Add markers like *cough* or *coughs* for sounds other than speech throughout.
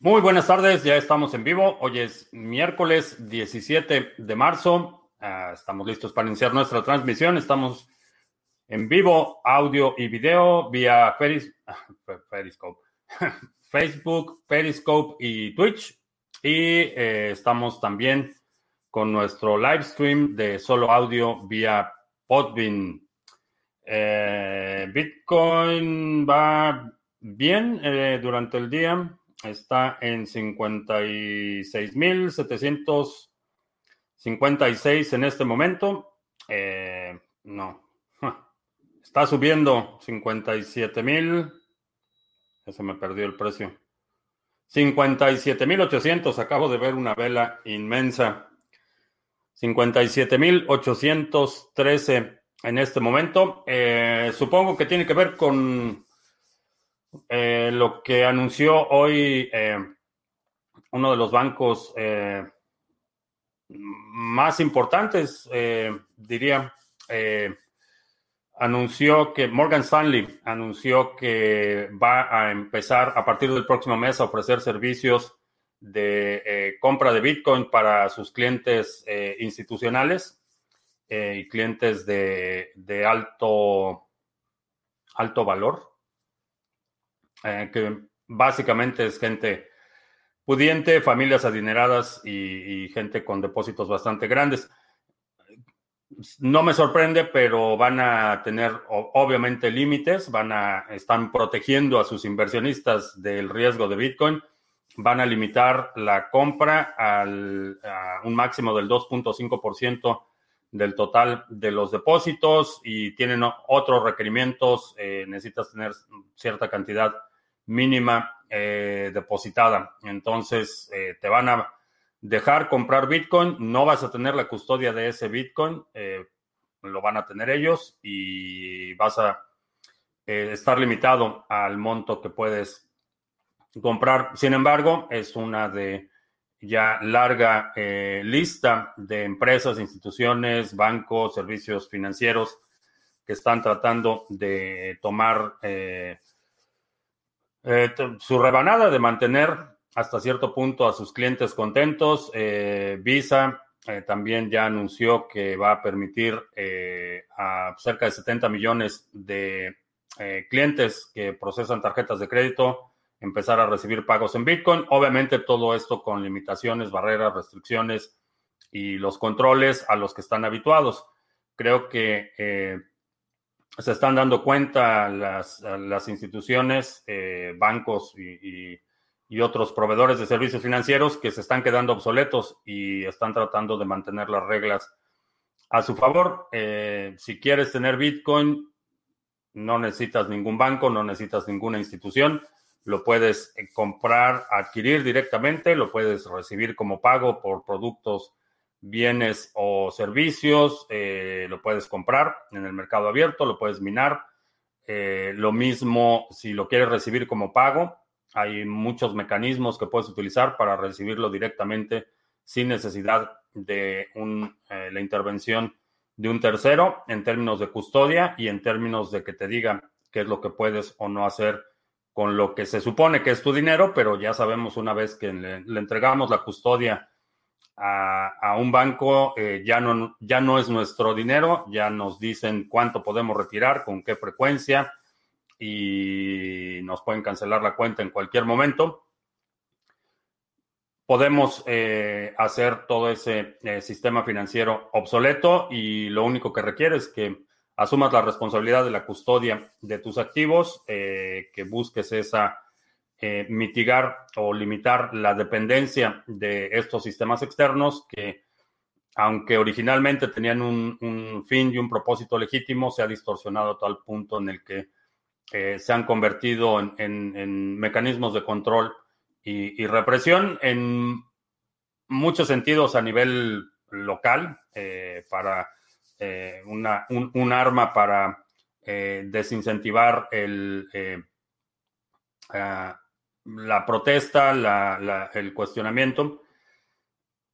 Muy buenas tardes, ya estamos en vivo. Hoy es miércoles 17 de marzo. Uh, estamos listos para iniciar nuestra transmisión. Estamos en vivo, audio y video vía Peris *laughs* Periscope, *laughs* Facebook, Periscope y Twitch. Y eh, estamos también con nuestro live stream de solo audio vía Podbean. Eh, Bitcoin va bien eh, durante el día. Está en 56.756 en este momento. Eh, no. *laughs* Está subiendo 57.000. Ya se me perdió el precio. 57.800. Acabo de ver una vela inmensa. 57.813 en este momento. Eh, supongo que tiene que ver con eh, lo que anunció hoy eh, uno de los bancos eh, más importantes, diría, anunció que Morgan Stanley anunció que va a empezar a partir del próximo mes a ofrecer servicios de compra de Bitcoin para sus clientes institucionales y clientes de, de alto, alto valor. Eh, que básicamente es gente pudiente, familias adineradas y, gente con depósitos bastante grandes. No me sorprende, pero van a tener obviamente límites, van a están protegiendo a sus inversionistas del riesgo de Bitcoin, van a limitar la compra al, a un máximo del 2.5% del total de los depósitos y tienen otros requerimientos, eh, necesitas tener cierta cantidad mínima eh, depositada. Entonces, eh, te van a dejar comprar Bitcoin, no vas a tener la custodia de ese Bitcoin, lo van a tener ellos y vas a estar limitado al monto que puedes comprar. Sin embargo, es una de ya larga lista de empresas, instituciones, bancos, servicios financieros que están tratando de tomar eh, su rebanada de mantener hasta cierto punto a sus clientes contentos. Eh, Visa eh, también ya anunció que va a permitir a cerca de 70 millones de clientes que procesan tarjetas de crédito empezar a recibir pagos en Bitcoin. Obviamente todo esto con limitaciones, barreras, restricciones y los controles a los que están habituados. Creo que se están dando cuenta las, las instituciones, eh, bancos y, otros proveedores de servicios financieros que se están quedando obsoletos y están tratando de mantener las reglas a su favor. Eh, si quieres tener Bitcoin, no necesitas ningún banco, no necesitas ninguna institución. Lo puedes eh, comprar, adquirir directamente, lo puedes recibir como pago por productos bienes o servicios, eh, lo puedes comprar en el mercado abierto, lo puedes minar. Eh, lo mismo si lo quieres recibir como pago, hay muchos mecanismos que puedes utilizar para recibirlo directamente sin necesidad de la intervención de un tercero en términos de custodia y en términos de que te diga qué es lo que puedes o no hacer con lo que se supone que es tu dinero, pero ya sabemos una vez que le entregamos la custodia a, un banco eh, ya, no, ya no es nuestro dinero, ya nos dicen cuánto podemos retirar, con qué frecuencia y nos pueden cancelar la cuenta en cualquier momento. Podemos eh, hacer todo ese eh, sistema financiero obsoleto y lo único que requiere es que asumas la responsabilidad de la custodia de tus activos, que busques esa eh, mitigar o limitar la dependencia de estos sistemas externos que, aunque originalmente tenían un, fin y un propósito legítimo, se ha distorsionado a tal punto en el que eh, se han convertido en, mecanismos de control y, represión en muchos sentidos a nivel local eh, una, un, arma para desincentivar el la protesta, el cuestionamiento.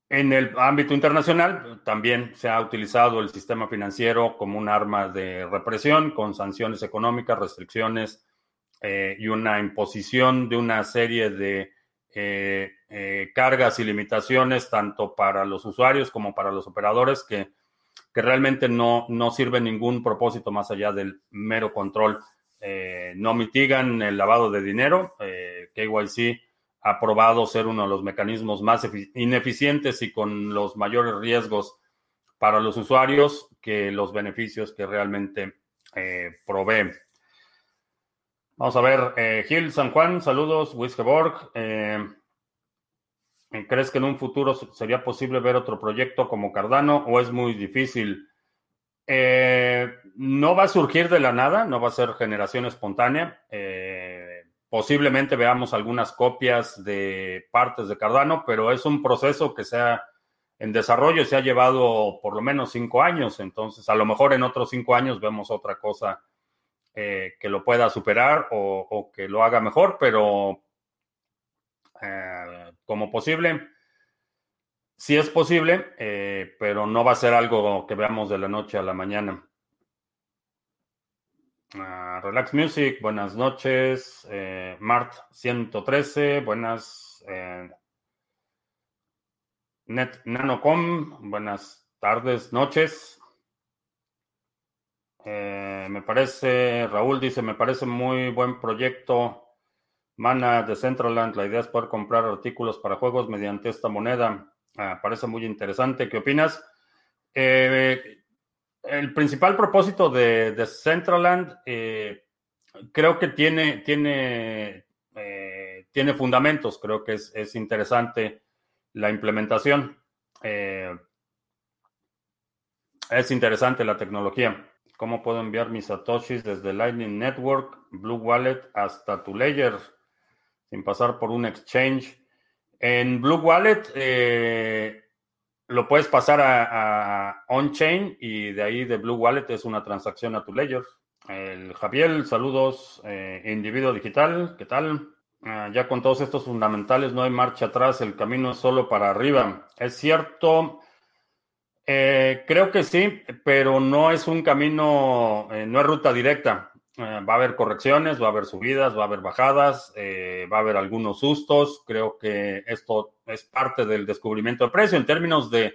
En el ámbito internacional también se ha utilizado el sistema financiero como un arma de represión con sanciones económicas, restricciones eh, y una imposición de una serie de cargas y limitaciones tanto para los usuarios como para los operadores que, que realmente no, no sirven ningún propósito más allá del mero control. no mitigan el lavado de dinero. KYC ha probado ser uno de los mecanismos más ineficientes y con los mayores riesgos para los usuarios que los beneficios que realmente eh, provee. Vamos a ver, eh, Gil San Juan, saludos, Wiskeborg. Eh, ¿Crees que en un futuro sería posible ver otro proyecto como Cardano o es muy difícil? no va a surgir de la nada, no va a ser generación espontánea. Posiblemente veamos algunas copias de partes de Cardano, pero es un proceso que se ha en desarrollo, se ha llevado por lo menos cinco años, entonces a lo mejor en otros cinco años vemos otra cosa eh, que lo pueda superar o, que lo haga mejor, pero eh, como posible, sí es posible, eh, pero no va a ser algo que veamos de la noche a la mañana. Ah, Relax Music, buenas noches. Eh, Mart 113, buenas. Eh, Net Nanocom, buenas tardes, noches. Me parece, Raúl dice, me parece muy buen proyecto. Mana de Centraland, la idea es poder comprar artículos para juegos mediante esta moneda. Ah, parece muy interesante. ¿Qué opinas? Eh, el principal propósito de, de Centraland eh, creo que tiene, tiene, eh, tiene fundamentos, creo que es, interesante la implementación. Es interesante la tecnología. ¿Cómo puedo enviar mis satoshis desde Lightning Network, Blue Wallet hasta tu Ledger sin pasar por un exchange? En Blue Wallet, lo puedes pasar a, on-chain y de ahí de Blue Wallet es una transacción a tu ledger. El Javier, saludos, eh, individuo digital, ¿qué tal? Ah, ya con todos estos fundamentales no hay marcha atrás, el camino es solo para arriba. Es cierto, eh, creo que sí, pero no es un camino, eh, no es ruta directa. Eh, va a haber correcciones, va a haber subidas, va a haber bajadas, eh, va a haber algunos sustos. Creo que esto es parte del descubrimiento de precio en términos de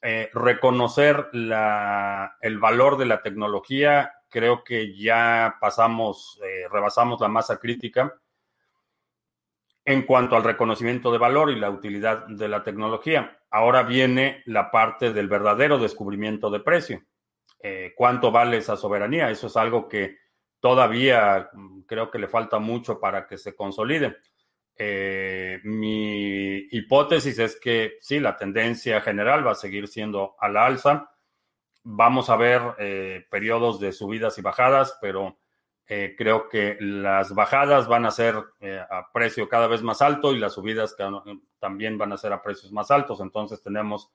eh, reconocer el valor de la tecnología. Creo que ya pasamos, rebasamos la masa crítica en cuanto al reconocimiento de valor y la utilidad de la tecnología. Ahora viene la parte del verdadero descubrimiento de precio. ¿Cuánto vale esa soberanía? Eso es algo que todavía mm, creo que le falta mucho para que se consolide. Eh, mi hipótesis es que sí, la tendencia general va a seguir siendo a la alza. Vamos a ver eh, periodos de subidas y bajadas, pero eh, creo que las bajadas van a ser a precio cada vez más alto y las subidas también van a ser a precios más altos. Entonces tenemos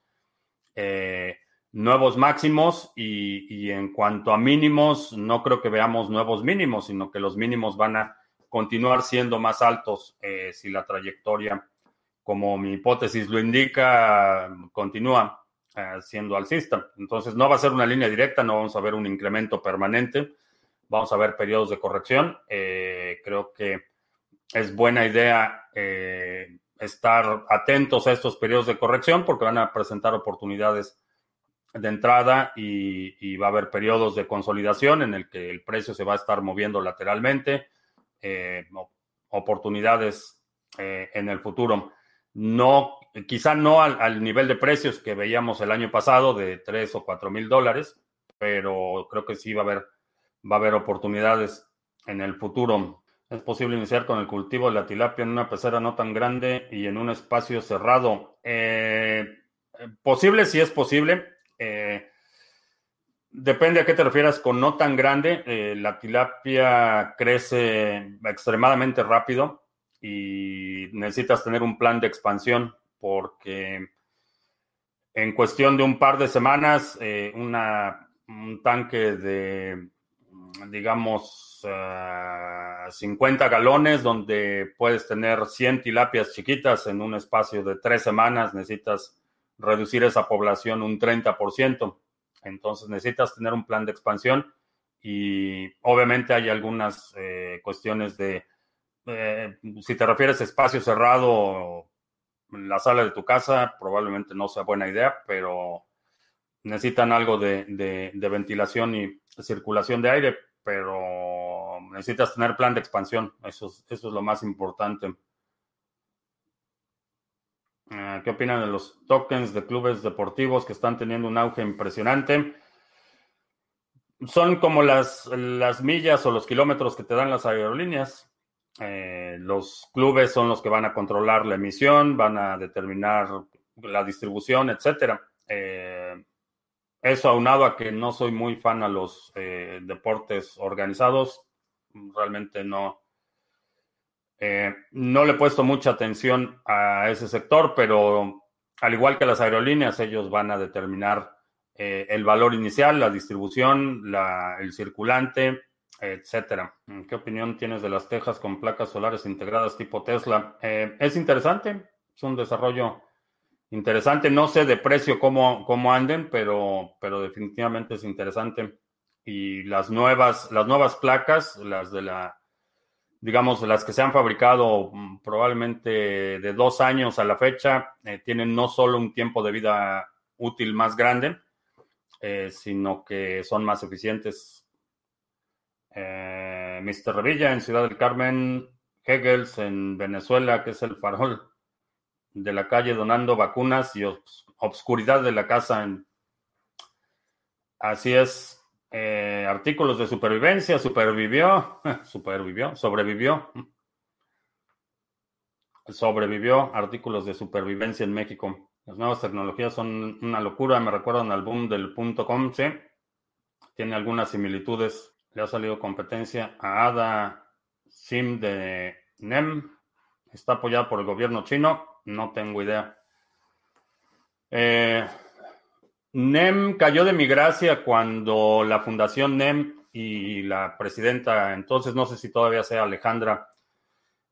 nuevos máximos y, en cuanto a mínimos, no creo que veamos nuevos mínimos, sino que los mínimos van a continuar siendo más altos eh, si la trayectoria, como mi hipótesis lo indica, continúa eh, siendo alcista. Entonces no va a ser una línea directa, no vamos a ver un incremento permanente, vamos a ver periodos de corrección. Eh, creo que es buena idea estar atentos a estos periodos de corrección porque van a presentar oportunidades de entrada y, va a haber periodos de consolidación en el que el precio se va a estar moviendo lateralmente, eh, oportunidades eh, en el futuro. No, quizá no al, nivel de precios que veíamos el año pasado de 3 o 4 mil dólares, pero creo que sí va a haber, va a haber oportunidades en el futuro. Es posible iniciar con el cultivo de la tilapia en una pecera no tan grande y en un espacio cerrado. Eh, posible, sí es posible. Eh, depende a qué te refieras con no tan grande. Eh, la tilapia crece extremadamente rápido y necesitas tener un plan de expansión porque en cuestión de un par de semanas, eh, un tanque de, digamos, 50 galones donde puedes tener 100 tilapias chiquitas en un espacio de tres semanas, necesitas reducir esa población un 30%. Entonces necesitas tener un plan de expansión y obviamente hay algunas eh, cuestiones de eh, si te refieres a espacio cerrado, la sala de tu casa probablemente no sea buena idea, pero necesitan algo de, ventilación y circulación de aire, pero necesitas tener plan de expansión. Eso es, eso es lo más importante. Ah, ¿Qué opinan de los tokens de clubes deportivos que están teniendo un auge impresionante? Son como las, las millas o los kilómetros que te dan las aerolíneas. Eh, los clubes son los que van a controlar la emisión, van a determinar la distribución, etcétera. Eh, eso aunado a que no soy muy fan a los eh, deportes organizados, realmente no, no le he puesto mucha atención a ese sector, pero al igual que las aerolíneas, ellos van a determinar el valor inicial, la distribución, el circulante, etcétera. ¿Qué opinión tienes de las tejas con placas solares integradas tipo Tesla? Eh, es interesante, es un desarrollo interesante. No sé de precio cómo, cómo anden, pero, pero definitivamente es interesante. Y las nuevas, las nuevas placas, las de la, digamos, las que se han fabricado mm, probablemente de dos años a la fecha, eh, tienen no solo un tiempo de vida útil más grande, eh, sino que son más eficientes eh, Mr. Revilla en Ciudad del Carmen, Hegels en Venezuela, que es el farol de la calle donando vacunas y obscuridad de la casa. Así es. Eh, artículos de supervivencia, supervivió, *laughs* supervivió, sobrevivió. Sobrevivió artículos de supervivencia en México. Las nuevas tecnologías son una locura, me recuerdan al boom del punto com, sí. Tiene algunas similitudes le ha salido competencia a ADA SIM de NEM. Está apoyada por el gobierno chino. No tengo idea. Eh, NEM cayó de mi gracia cuando la fundación NEM y la presidenta, entonces no sé si todavía sea Alejandra,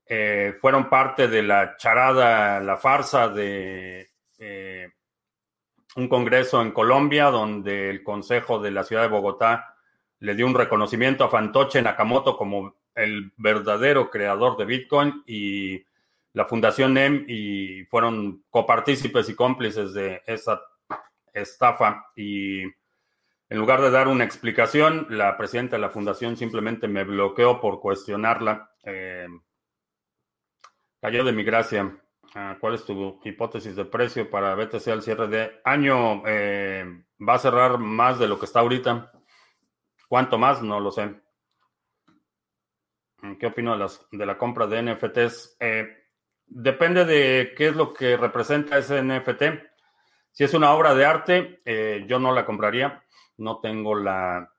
eh, fueron parte de la charada, la farsa de eh, un congreso en Colombia donde el Consejo de la Ciudad de Bogotá le dio un reconocimiento a Fantoche Nakamoto como el verdadero creador de Bitcoin y la Fundación NEM y fueron copartícipes y cómplices de esa estafa y en lugar de dar una explicación, la presidenta de la fundación simplemente me bloqueó por cuestionarla. Eh, cayó de mi gracia. Ah, ¿Cuál es tu hipótesis de precio para BTC al cierre de año? Eh, va a cerrar más de lo que está ahorita. ¿Cuánto más? No lo sé. ¿Qué opino de, las, de la compra de NFTs? Eh, depende de qué es lo que representa ese NFT. Si es una obra de arte, eh, yo no la compraría. No tengo la,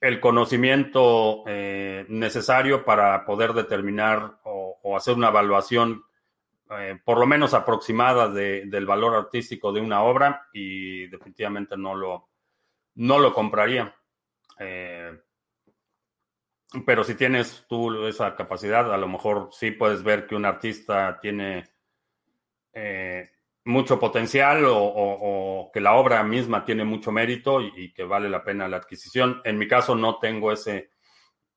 el conocimiento eh, necesario para poder determinar o, hacer una evaluación, por lo menos aproximada, del valor artístico de una obra y definitivamente no lo, no lo compraría. Eh, pero si tienes tú esa capacidad, a lo mejor sí puedes ver que un artista tiene eh, mucho potencial o, que la obra misma tiene mucho mérito y, que vale la pena la adquisición. En mi caso no tengo ese,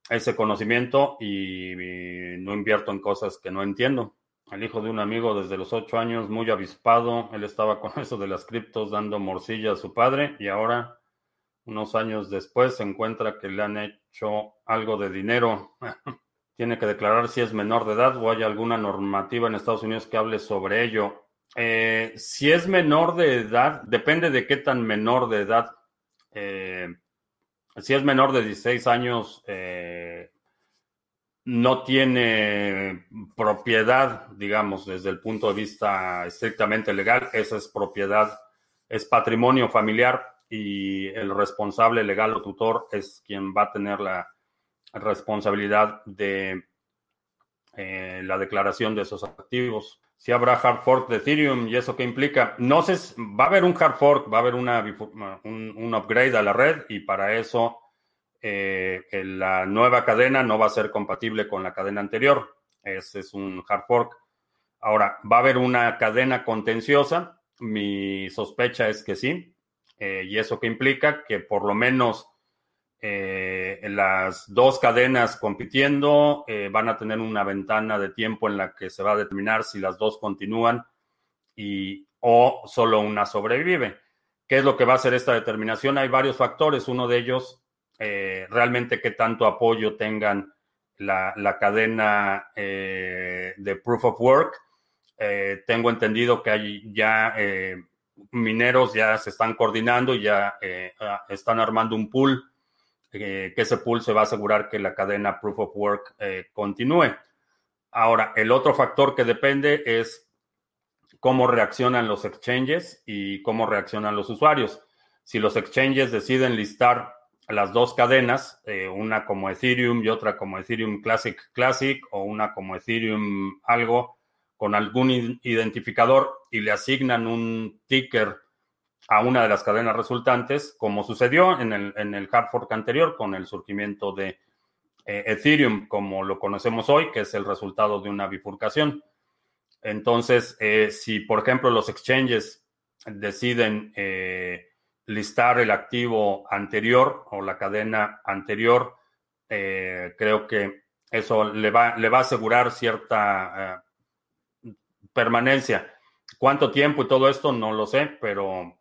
ese conocimiento y, no invierto en cosas que no entiendo. El hijo de un amigo desde los ocho años, muy avispado, él estaba con *laughs* eso de las criptos dando morcilla a su padre y ahora unos años después se encuentra que le han hecho algo de dinero. *laughs* Tiene que declarar si es menor de edad o hay alguna normativa en Estados Unidos que hable sobre ello. Eh, si es menor de edad, depende de qué tan menor de edad. Eh, si es menor de 16 años, eh, no tiene propiedad, digamos, desde el punto de vista estrictamente legal. Esa es propiedad, es patrimonio familiar y el responsable legal o tutor es quien va a tener la responsabilidad de la declaración de esos activos. Si habrá hard fork de Ethereum y eso qué implica, no sé, va a haber un hard fork, va a haber una, un, upgrade a la red y para eso eh, la nueva cadena no va a ser compatible con la cadena anterior. Ese es un hard fork. Ahora, ¿va a haber una cadena contenciosa? Mi sospecha es que sí. Eh, ¿Y eso que implica? Que por lo menos eh, las dos cadenas compitiendo eh, van a tener una ventana de tiempo en la que se va a determinar si las dos continúan y, o solo una sobrevive. ¿Qué es lo que va a hacer esta determinación? Hay varios factores. Uno de ellos, eh, realmente qué tanto apoyo tengan la, la cadena de proof of work. tengo entendido que hay ya mineros ya se están coordinando, ya ah, están armando un pool que ese pool se va a asegurar que la cadena Proof of Work eh, continúe. Ahora, el otro factor que depende es cómo reaccionan los exchanges y cómo reaccionan los usuarios. Si los exchanges deciden listar las dos cadenas, eh, una como Ethereum y otra como Ethereum Classic Classic o una como Ethereum algo con algún identificador y le asignan un ticker a una de las cadenas resultantes, como sucedió en el, en el hard fork anterior con el surgimiento de eh, Ethereum, como lo conocemos hoy, que es el resultado de una bifurcación. Entonces, eh, si por ejemplo los exchanges deciden eh, listar el activo anterior o la cadena anterior, creo que eso le va, le va a asegurar cierta permanencia. ¿Cuánto tiempo y todo esto? No lo sé, pero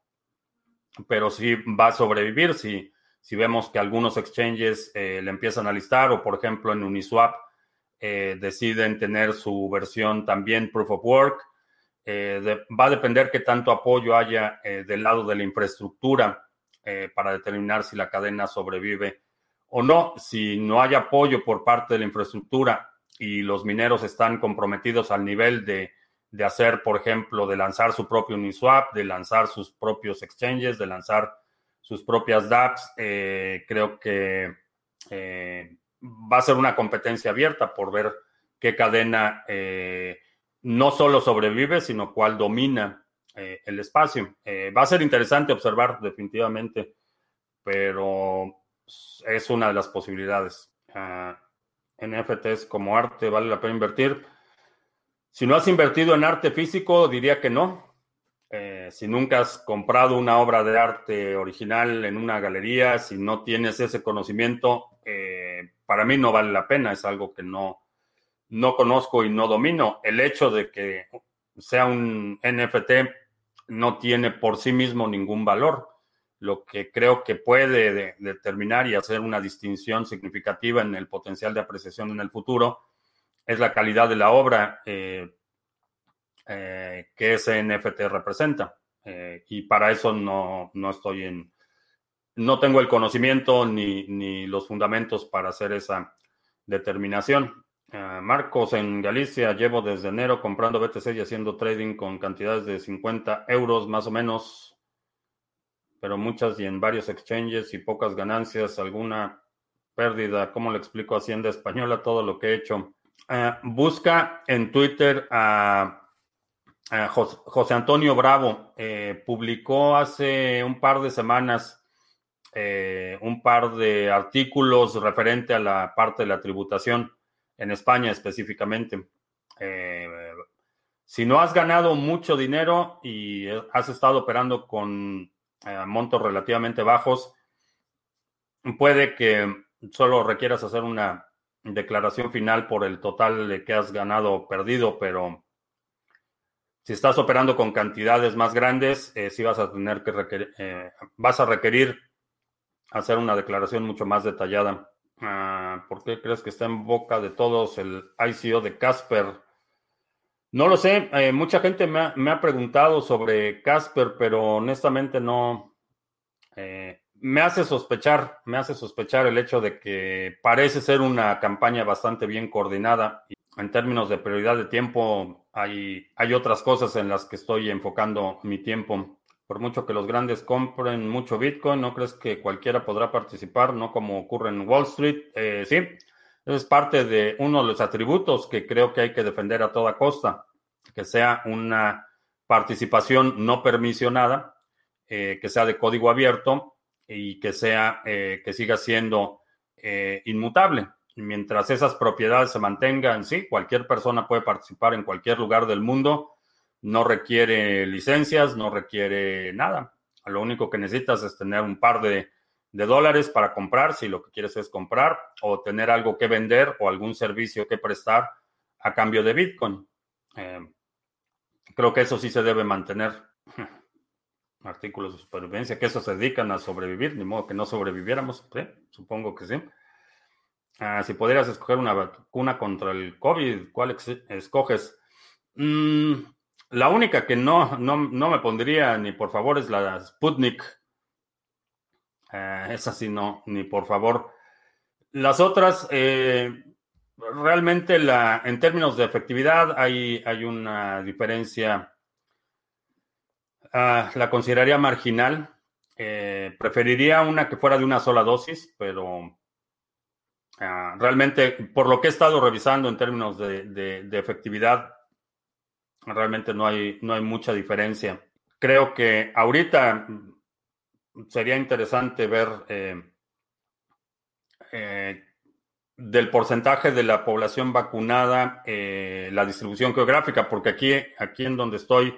pero sí va a sobrevivir si, si vemos que algunos exchanges eh, le empiezan a listar o, por ejemplo, en Uniswap eh, deciden tener su versión también Proof of Work. Eh, va a depender qué tanto apoyo haya del lado de la infraestructura para determinar si la cadena sobrevive o no. Si no hay apoyo por parte de la infraestructura y los mineros están comprometidos al nivel de de hacer, por ejemplo, de lanzar su propio Uniswap, de lanzar sus propios exchanges, de lanzar sus propias dApps. Eh, creo que eh, va a ser una competencia abierta por ver qué cadena eh, no solo sobrevive, sino cuál domina el espacio. va a ser interesante observar definitivamente, pero es una de las posibilidades. Ah, NFTs como arte, ¿vale la pena invertir? Si no has invertido en arte físico, diría que no. Eh, si nunca has comprado una obra de arte original en una galería, si no tienes ese conocimiento, eh, para mí no vale la pena. Es algo que no, no conozco y no domino. El hecho de que sea un NFT no tiene por sí mismo ningún valor. Lo que creo que puede determinar y hacer una distinción significativa en el potencial de apreciación en el futuro es la calidad de la obra eh, eh, que ese NFT representa. Eh, y para eso no, estoy en, no tengo el conocimiento ni, los fundamentos para hacer esa determinación. Marcos, en Galicia llevo desde enero comprando BTC y haciendo trading con cantidades de 50 euros más o menos, pero muchas y en varios exchanges y pocas ganancias, alguna pérdida. ¿Cómo le explico a Hacienda Española todo lo que he hecho? Eh, busca en Twitter a, José, Antonio Bravo. Eh, publicó hace un par de semanas eh, un par de artículos referente a la parte de la tributación en España específicamente. si no has ganado mucho dinero y has estado operando con montos relativamente bajos, puede que solo requieras hacer una declaración final por el total de que has ganado o perdido, pero si estás operando con cantidades más grandes, eh, sí vas a tener que requerir, eh, vas a requerir hacer una declaración mucho más detallada. Ah, ¿Por qué crees que está en boca de todos el ICO de Casper? No lo sé, eh, mucha gente me ha, me ha, preguntado sobre Casper, pero honestamente no, me hace sospechar, me hace sospechar el hecho de que parece ser una campaña bastante bien coordinada. Y en términos de prioridad de tiempo, hay, hay otras cosas en las que estoy enfocando mi tiempo. Por mucho que los grandes compren mucho Bitcoin, ¿no crees que cualquiera podrá participar? No como ocurre en Wall Street. Eh, sí, es parte de uno de los atributos que creo que hay que defender a toda costa, que sea una participación no permisionada, eh, que sea de código abierto y que sea, eh, que siga siendo eh, inmutable. Mientras esas propiedades se mantengan, sí, cualquier persona puede participar en cualquier lugar del mundo, no requiere licencias, no requiere nada. Lo único que necesitas es tener un par de, de dólares para comprar, si lo que quieres es comprar, o tener algo que vender o algún servicio que prestar a cambio de Bitcoin. Eh, creo que eso sí se debe mantener. *laughs* Artículos de supervivencia, que eso se dedican a sobrevivir, ni modo que no sobreviviéramos, supongo que sí. Ah, si pudieras escoger una vacuna contra el COVID, ¿cuál escoges? Mm, la única que no, no, me pondría ni por favor es la Sputnik. Eh, esa sí no, ni por favor. Las otras, eh, realmente la, en términos de efectividad hay, hay una diferencia, ah, la consideraría marginal. Eh, preferiría una que fuera de una sola dosis, pero ah, realmente por lo que he estado revisando en términos de, efectividad, realmente no hay, no hay mucha diferencia. Creo que ahorita sería interesante ver eh, eh, del porcentaje de la población vacunada, la distribución geográfica, porque aquí, aquí en donde estoy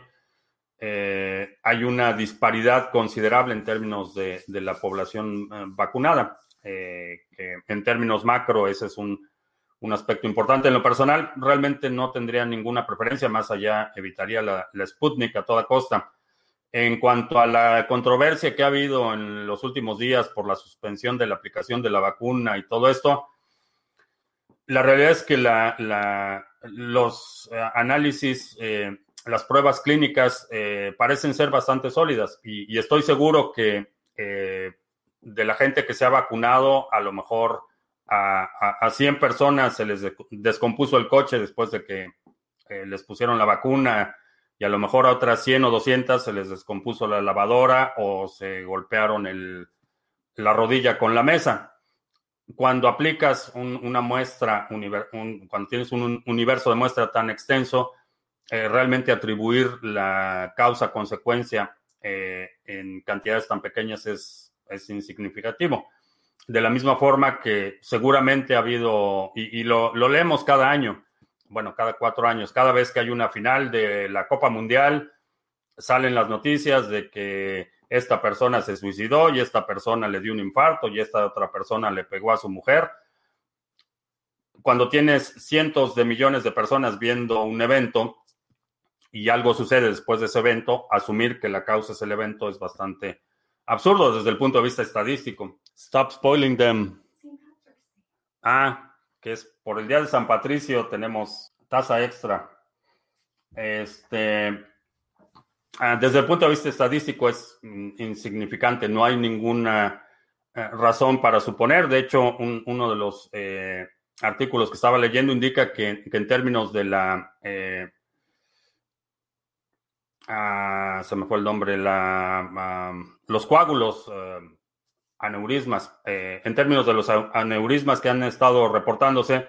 eh, hay una disparidad considerable en términos de, la población eh, vacunada. que en términos macro, ese es un, aspecto importante. En lo personal, realmente no tendría ninguna preferencia, más allá evitaría la, la Sputnik a toda costa. En cuanto a la controversia que ha habido en los últimos días por la suspensión de la aplicación de la vacuna y todo esto, la realidad es que los eh, análisis, eh, las pruebas clínicas eh, parecen ser bastante sólidas y, estoy seguro que de la gente que se ha vacunado, a lo mejor a, 100 personas se les descompuso el coche después de que les pusieron la vacuna y a lo mejor a otras 100 o 200 se les descompuso la lavadora o se golpearon la rodilla con la mesa. Cuando aplicas una muestra, cuando tienes un universo de muestra tan extenso, eh, realmente atribuir la causa-consecuencia eh, en cantidades tan pequeñas es, es, insignificativo. De la misma forma que seguramente ha habido, y, lo, lo, leemos cada año, bueno, cada cuatro años, cada vez que hay una final de la Copa Mundial, salen las noticias de que esta persona se suicidó y esta persona le dio un infarto y esta otra persona le pegó a su mujer. Cuando tienes cientos de millones de personas viendo un evento y algo sucede después de ese evento, asumir que la causa es el evento es bastante absurdo desde el punto de vista estadístico. Stop spoiling them. Ah, que es por el día de San Patricio tenemos tasa extra. Este, Ah, desde el punto de vista estadístico es mm, insignificante, no hay ninguna eh, razón para suponer. De hecho, uno de los eh, artículos que estaba leyendo indica que, en términos de la... Eh, ah, se me fue el nombre, la, ah, los coágulos, aneurismas, en términos de los aneurismas que han estado reportándose,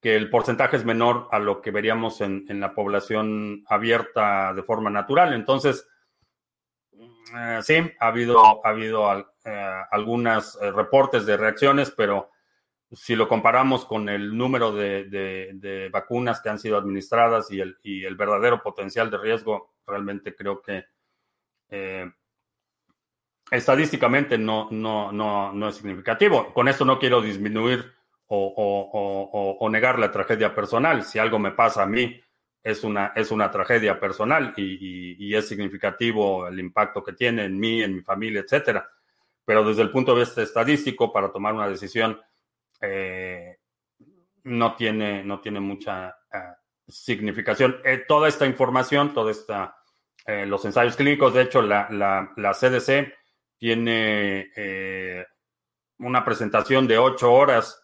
que el porcentaje es menor a lo que veríamos en, la población abierta de forma natural. Entonces, eh, sí, ha habido, ha habido eh, algunos eh, reportes de reacciones, pero si lo comparamos con el número de, vacunas que han sido administradas y el, y el, verdadero potencial de riesgo, realmente creo que estadísticamente no, no, no, no es significativo. Con esto no quiero disminuir o, negar la tragedia personal. Si algo me pasa a mí, es una, es una tragedia personal y, es significativo el impacto que tiene en mí, en mi familia, etcétera. Pero desde el punto de vista estadístico, para tomar una decisión, eh, no, tiene, no tiene mucha eh, significación. Eh, toda esta información, toda esta, los ensayos clínicos, de hecho, la, CDC tiene una presentación de ocho horas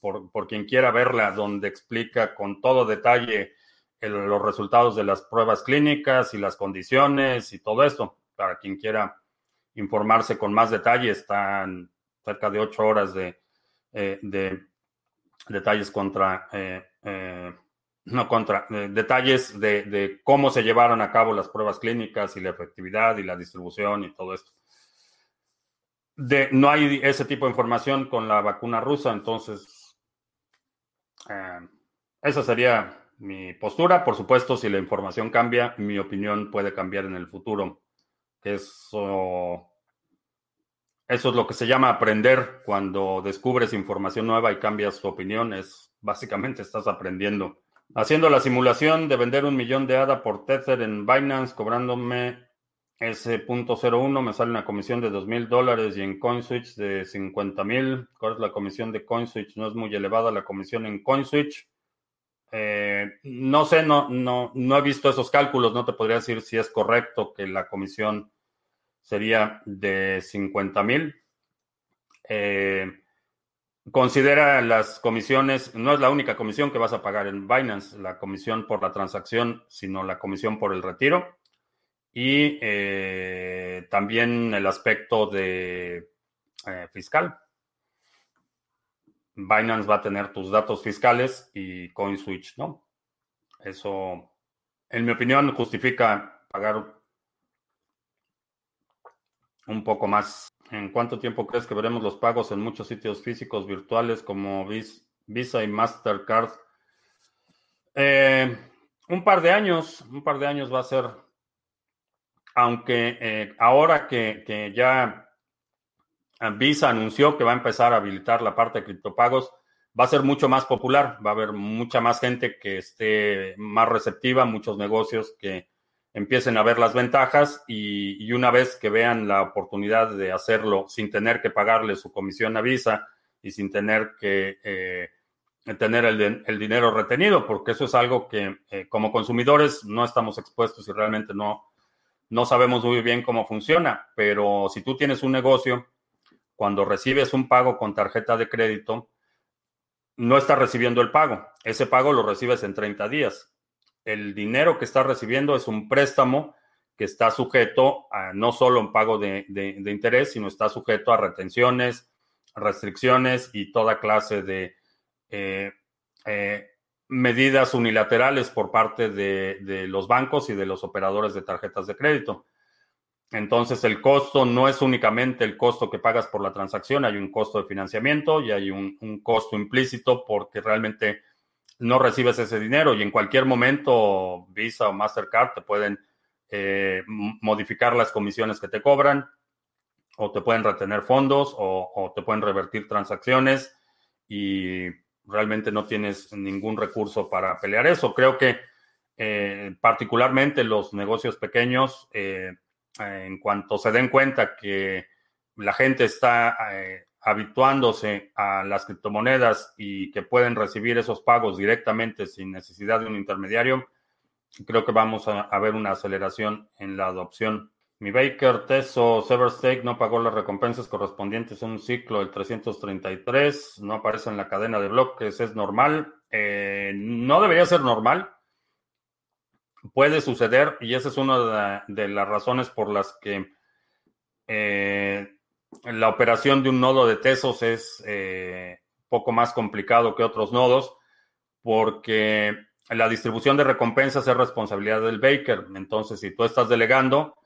por, quien quiera verla, donde explica con todo detalle los resultados de las pruebas clínicas y las condiciones y todo esto. Para quien quiera informarse con más detalle, están cerca de ocho horas de, eh, detalles contra, eh, eh, no contra, detalles de, de, cómo se llevaron a cabo las pruebas clínicas y la efectividad y la distribución y todo esto. De, no hay ese tipo de información con la vacuna rusa, entonces eh, esa sería mi postura. Por supuesto, si la información cambia, mi opinión puede cambiar en el futuro. Eso eso es lo que se llama aprender cuando descubres información nueva y cambias tu opinión. Es básicamente estás aprendiendo. Haciendo la simulación de vender un millón de ADA por Tether en Binance, cobrándome ese punto 01, me sale una comisión de dos mil dólares y en CoinSwitch de 50 mil. ¿Cuál es la comisión de CoinSwitch? No es muy elevada la comisión en CoinSwitch. Eh, no sé, no, no, no he visto esos cálculos, no te podría decir si es correcto que la comisión sería de 50 mil. Eh, considera las comisiones, no es la única comisión que vas a pagar en Binance, la comisión por la transacción, sino la comisión por el retiro. Y eh, también el aspecto de eh, fiscal. Binance va a tener tus datos fiscales y CoinSwitch no. Eso, en mi opinión, justifica pagar un poco más. ¿En cuánto tiempo crees que veremos los pagos en muchos sitios físicos virtuales como Visa y Mastercard? Eh, un par de años, un par de años va a ser, aunque eh, ahora que, que, ya Visa anunció que va a empezar a habilitar la parte de criptopagos, va a ser mucho más popular, va a haber mucha más gente que esté más receptiva, muchos negocios que empiecen a ver las ventajas y, una vez que vean la oportunidad de hacerlo sin tener que pagarle su comisión a Visa y sin tener que eh, tener el, dinero retenido, porque eso es algo que eh, como consumidores no estamos expuestos y realmente no, no sabemos muy bien cómo funciona, pero si tú tienes un negocio, cuando recibes un pago con tarjeta de crédito, no estás recibiendo el pago. Ese pago lo recibes en 30 días el dinero que está recibiendo es un préstamo que está sujeto a no solo un pago de, interés, sino está sujeto a retenciones, restricciones y toda clase de eh, eh, medidas unilaterales por parte de, los bancos y de los operadores de tarjetas de crédito. Entonces, el costo no es únicamente el costo que pagas por la transacción, hay un costo de financiamiento y hay un costo implícito porque realmente no recibes ese dinero y en cualquier momento Visa o Mastercard te pueden eh, modificar las comisiones que te cobran o te pueden retener fondos o, te pueden revertir transacciones y realmente no tienes ningún recurso para pelear eso. Creo que eh, particularmente los negocios pequeños, eh, en cuanto se den cuenta que la gente está habituándose a las criptomonedas y que pueden recibir esos pagos directamente sin necesidad de un intermediario, creo que vamos a, ver una aceleración en la adopción. Mi Baker, Teso, Severstake no pagó las recompensas correspondientes a un ciclo del 333, no aparece en la cadena de bloques, es normal. Eh, no debería ser normal. Puede suceder y esa es una de, las razones por las que eh, la operación de un nodo de Tesos es eh, poco más complicado que otros nodos porque la distribución de recompensas es responsabilidad del baker. Entonces, si tú estás delegando,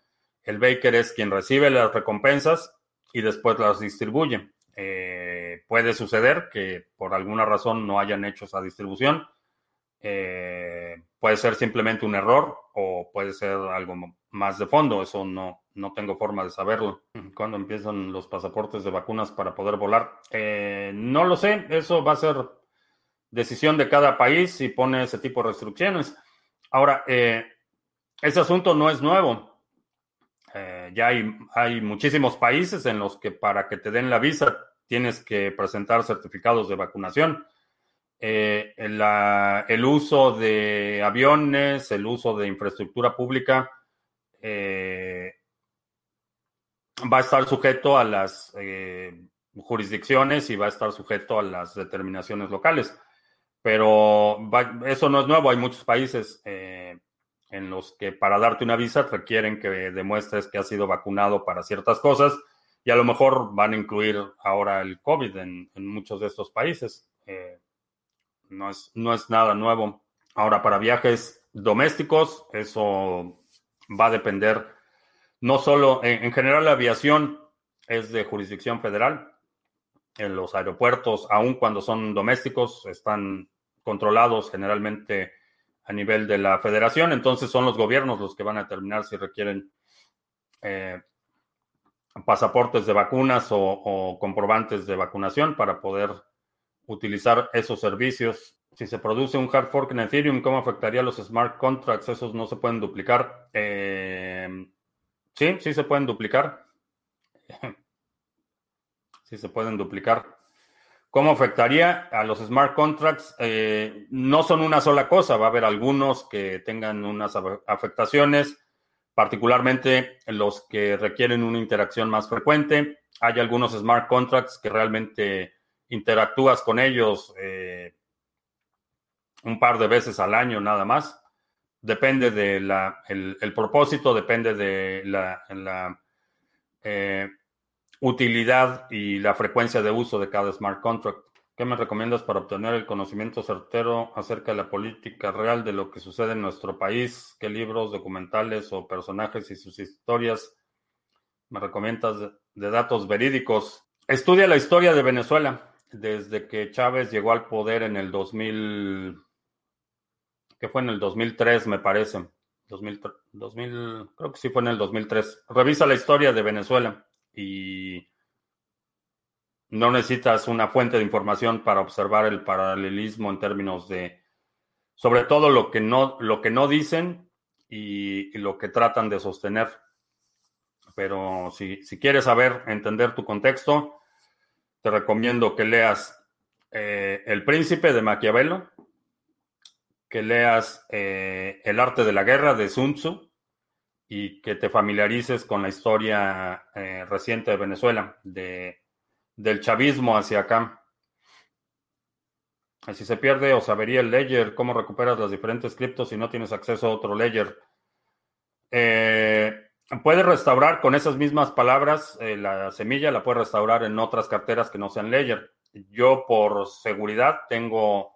el baker es quien recibe las recompensas y después las distribuye. Eh, puede suceder que por alguna razón no hayan hecho esa distribución. Eh, puede ser simplemente un error o puede ser algo más de fondo. Eso no, no tengo forma de saberlo. ¿Cuándo empiezan los pasaportes de vacunas para poder volar? Eh, no lo sé. Eso va a ser decisión de cada país si pone ese tipo de restricciones. Ahora, eh, ese asunto no es nuevo. Eh, ya hay, hay muchísimos países en los que para que te den la visa tienes que presentar certificados de vacunación. El uso de aviones, el uso de infraestructura pública, eh, va a estar sujeto a las eh, jurisdicciones y va a estar sujeto a las determinaciones locales. Pero eso no es nuevo. Hay muchos países eh, en los que para darte una visa requieren que demuestres que has sido vacunado para ciertas cosas y a lo mejor van a incluir ahora el COVID en, muchos de estos países. Eh, no, es, no es nada nuevo. Ahora, para viajes domésticos, eso va a depender no solo, en, general la aviación es de jurisdicción federal. En los aeropuertos, aun cuando son domésticos, están controlados generalmente a nivel de la federación. Entonces son los gobiernos los que van a determinar si requieren eh, pasaportes de vacunas o, comprobantes de vacunación para poder utilizar esos servicios. Si se produce un hard fork en Ethereum, ¿cómo afectaría a los smart contracts? Esos no se pueden duplicar. Eh, sí, sí se pueden duplicar. *laughs* sí se pueden duplicar. ¿Cómo afectaría a los smart contracts? Eh, no son una sola cosa, va a haber algunos que tengan unas afectaciones, particularmente los que requieren una interacción más frecuente. Hay algunos smart contracts que realmente interactúas con ellos eh, un par de veces al año nada más. Depende de propósito, depende de la, la eh, utilidad y la frecuencia de uso de cada smart contract. ¿Qué me recomiendas para obtener el conocimiento certero acerca de la política real de lo que sucede en nuestro país? ¿Qué libros, documentales o personajes y sus historias me recomiendas de, datos verídicos? Estudia la historia de Venezuela desde que Chávez llegó al poder en el 2000, que fue en el 2003 me parece. 2000, 2000, creo que sí fue en el 2003. Revisa la historia de Venezuela y no necesitas una fuente de información para observar el paralelismo en términos de, sobre todo lo que no, lo que no dicen y, lo que tratan de sostener. Pero si, quieres saber, entender tu contexto, te recomiendo que leas eh, El Príncipe de Maquiavelo, que leas eh, El Arte de la Guerra de Sun Tzu, y que te familiarices con la historia eh, reciente de Venezuela, de, del chavismo hacia acá. Si se pierde o sabería el ledger, ¿cómo recuperas las diferentes criptos si no tienes acceso a otro ledger? Eh, puedes restaurar con esas mismas palabras eh, la semilla, la puedes restaurar en otras carteras que no sean ledger. Yo por seguridad tengo,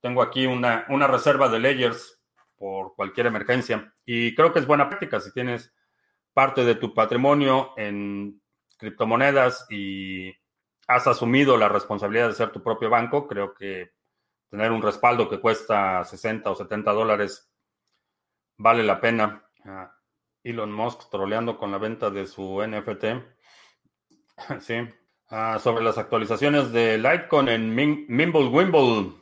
tengo aquí una, una reserva de ledgers por cualquier emergencia. Y creo que es buena práctica si tienes parte de tu patrimonio en criptomonedas y has asumido la responsabilidad de ser tu propio banco, creo que tener un respaldo que cuesta 60 o 70 dólares vale la pena. Elon Musk troleando con la venta de su NFT. *laughs* sí. Ah, sobre las actualizaciones de Litecoin en Mimblewimble,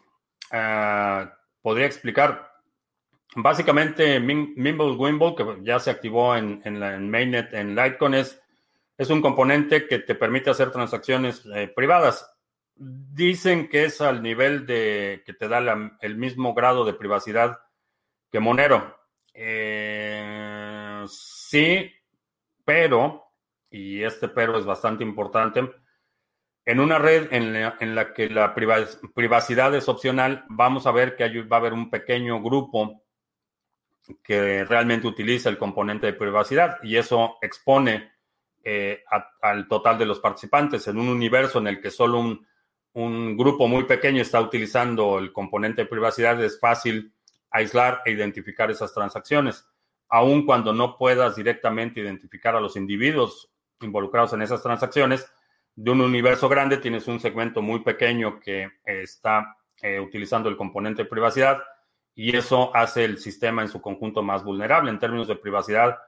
ah, podría explicar Básicamente, Mimblewimble, que ya se activó en, Mainnet en Litecoin, es, un componente que te permite hacer transacciones eh, privadas. Dicen que es al nivel de que te da el mismo grado de privacidad que Monero. Eh, sí, pero, y este pero es bastante importante, en una red en la, que la privacidad es opcional, vamos a ver que va a haber un pequeño grupo que realmente utiliza el componente de privacidad y eso expone eh, al total de los participantes. En un universo en el que solo un, grupo muy pequeño está utilizando el componente de privacidad, es fácil aislar e identificar esas transacciones, aun cuando no puedas directamente identificar a los individuos involucrados en esas transacciones. De un universo grande tienes un segmento muy pequeño que está eh, utilizando el componente de privacidad y eso hace el sistema en su conjunto más vulnerable en términos de privacidad.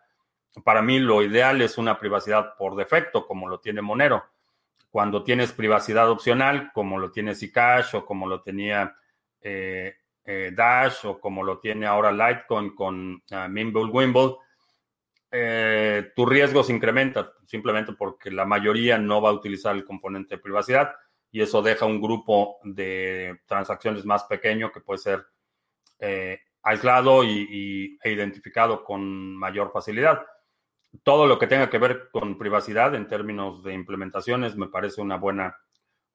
Para mí lo ideal es una privacidad por defecto, como lo tiene Monero. Cuando tienes privacidad opcional, como lo tiene Zcash o como lo tenía eh, eh, Dash o como lo tiene ahora Litecoin con uh, tu riesgo se incrementa simplemente porque la mayoría no va a utilizar el componente de privacidad y eso deja un grupo de transacciones más pequeño que puede ser eh, aislado y, e identificado con mayor facilidad. Todo lo que tenga que ver con privacidad en términos de implementaciones me parece una buena,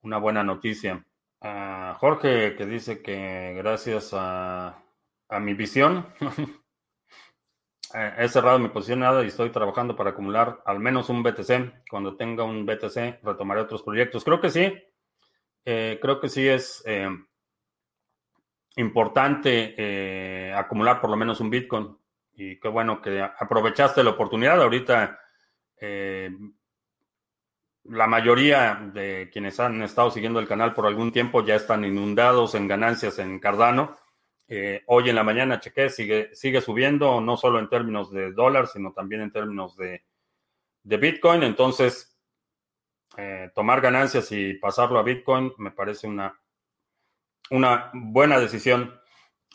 una buena noticia. Jorge, que dice que gracias a, a mi visión *laughs* eh, he cerrado mi posición nada y estoy trabajando para acumular al menos un BTC. Cuando tenga un BTC, retomaré otros proyectos. Creo que sí. Eh, creo que sí es importante eh, acumular por lo menos un Bitcoin. Y qué bueno que aprovechaste la oportunidad. Ahorita la mayoría de quienes han estado siguiendo el canal por algún tiempo ya están inundados en ganancias en Cardano. Eh, hoy en la mañana chequé, sigue, sigue subiendo, no solo en términos de dólar, sino también en términos de, de Bitcoin, entonces eh, tomar ganancias y pasarlo a Bitcoin me parece una, una buena decisión.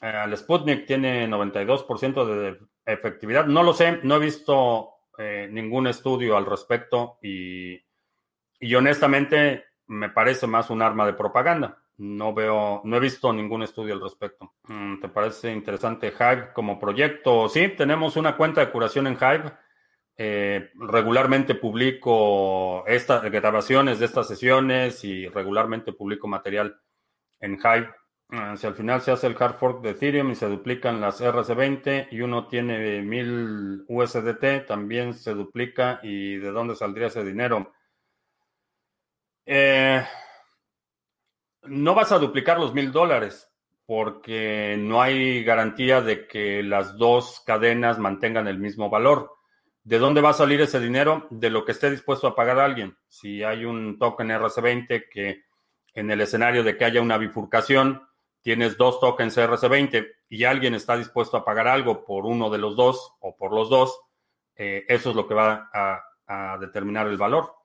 Eh, el Sputnik tiene 92% de efectividad. No lo sé, no he visto eh, ningún estudio al respecto y, y, honestamente me parece más un arma de propaganda. No veo, no he visto ningún estudio al respecto. Mm, ¿Te parece interesante Hive como proyecto? Sí, tenemos una cuenta de curación en Hive. Eh, regularmente publico estas grabaciones de estas sesiones y regularmente publico material en Hive. Ah, si al final se hace el hard fork de Ethereum y se duplican las RC20 y uno tiene 1000 USDT, también se duplica y de dónde saldría ese dinero. Eh, no vas a duplicar los mil dólares porque no hay garantía de que las dos cadenas mantengan el mismo valor. ¿De dónde va a salir ese dinero? De lo que esté dispuesto a pagar alguien. Si hay un token RC20 que en el escenario de que haya una bifurcación, tienes dos tokens RC20 y alguien está dispuesto a pagar algo por uno de los dos o por los dos, eh, eso es lo que va a, determinar el valor.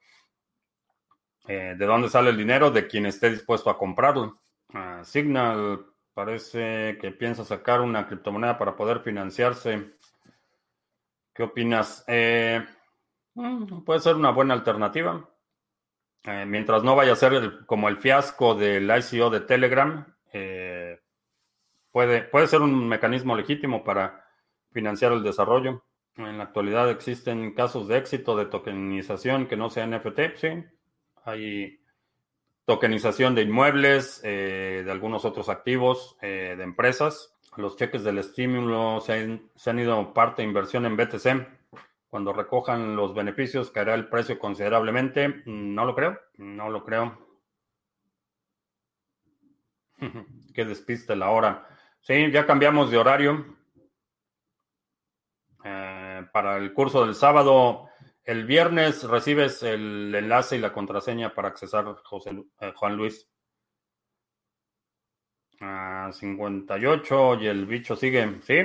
Eh, ¿De dónde sale el dinero? De quien esté dispuesto a comprarlo. Ah, Signal parece que piensa sacar una criptomoneda para poder financiarse. ¿Qué opinas? Eh, mm, puede ser una buena alternativa. mientras no vaya a ser como el fiasco del ICO de Telegram, eh, puede, puede ser un mecanismo legítimo para financiar el desarrollo. En la actualidad existen casos de éxito de tokenización que no sea NFT, sí. Hay tokenización de inmuebles, eh, de algunos otros activos, eh, de empresas. Los cheques del estímulo se han, ido parte de inversión en BTC. Cuando recojan los beneficios, caerá el precio considerablemente. No lo creo, no lo creo. *laughs* Qué despiste la hora. Sí, ya cambiamos de horario. Eh, para el curso del sábado, el viernes recibes el enlace y la contraseña para accesar José, eh, Juan Luis. 58 y el bicho sigue, ¿sí?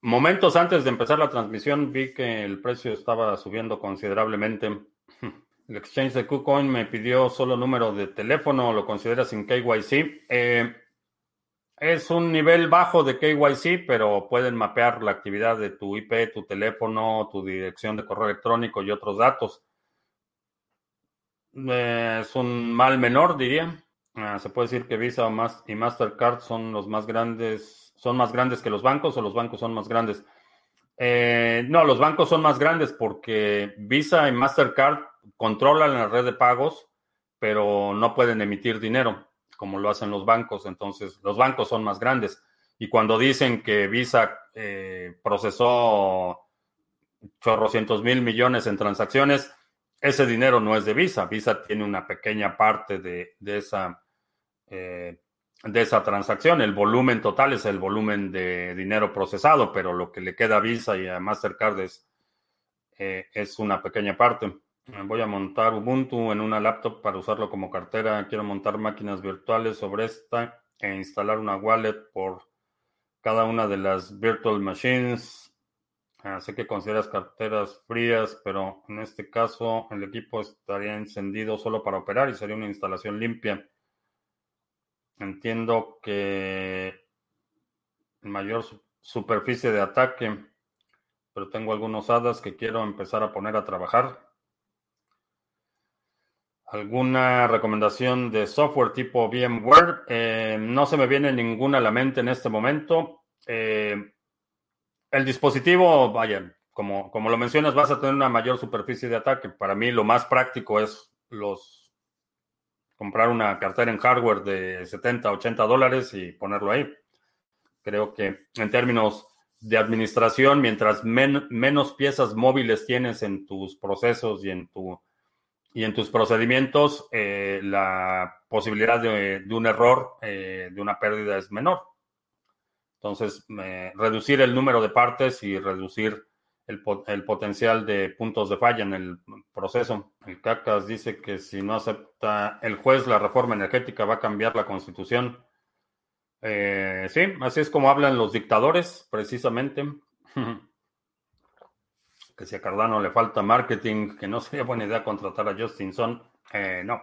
Momentos antes de empezar la transmisión vi que el precio estaba subiendo considerablemente. *laughs* El exchange de KuCoin me pidió solo número de teléfono, lo considera sin KYC. Eh, es un nivel bajo de KYC, pero pueden mapear la actividad de tu IP, tu teléfono, tu dirección de correo electrónico y otros datos. Es un mal menor, diría. Ah, se puede decir que Visa y Mastercard son los más grandes, son más grandes que los bancos o los bancos son más grandes. Eh, no, los bancos son más grandes porque Visa y Mastercard controlan la red de pagos, pero no pueden emitir dinero como lo hacen los bancos. Entonces, los bancos son más grandes. Y cuando dicen que Visa eh, procesó chorrocientos mil millones en transacciones, ese dinero no es de Visa. Visa tiene una pequeña parte de, esa, eh, de esa transacción. El volumen total es el volumen de dinero procesado, pero lo que le queda a Visa y a Mastercard es, eh, es una pequeña parte. Voy a montar Ubuntu en una laptop para usarlo como cartera. Quiero montar máquinas virtuales sobre esta e instalar una wallet por cada una de las virtual machines. Ah, sé que consideras carteras frías, pero en este caso el equipo estaría encendido solo para operar y sería una instalación limpia. Entiendo que mayor superficie de ataque, pero tengo algunos hadas que quiero empezar a poner a trabajar. ¿Alguna recomendación de software tipo VMware? Eh, no se me viene ninguna a la mente en este momento. Eh, el dispositivo, vaya, como, como lo mencionas, vas a tener una mayor superficie de ataque. Para mí lo más práctico es los comprar una cartera en hardware de 70, 80 dólares y ponerlo ahí. Creo que en términos de administración, mientras menos piezas móviles tienes en tus procesos y en tu y en tus procedimientos eh, la posibilidad de, un error, eh, de una pérdida es menor. Entonces, reducir el número de partes y reducir el, potencial de puntos de falla en el proceso. El CACAS dice que si no acepta el juez la reforma energética va a cambiar la constitución. Eh, sí, así es como hablan los dictadores, precisamente. *laughs* Que si a Cardano le falta marketing, que no sería buena idea contratar a Justinson. Eh, no.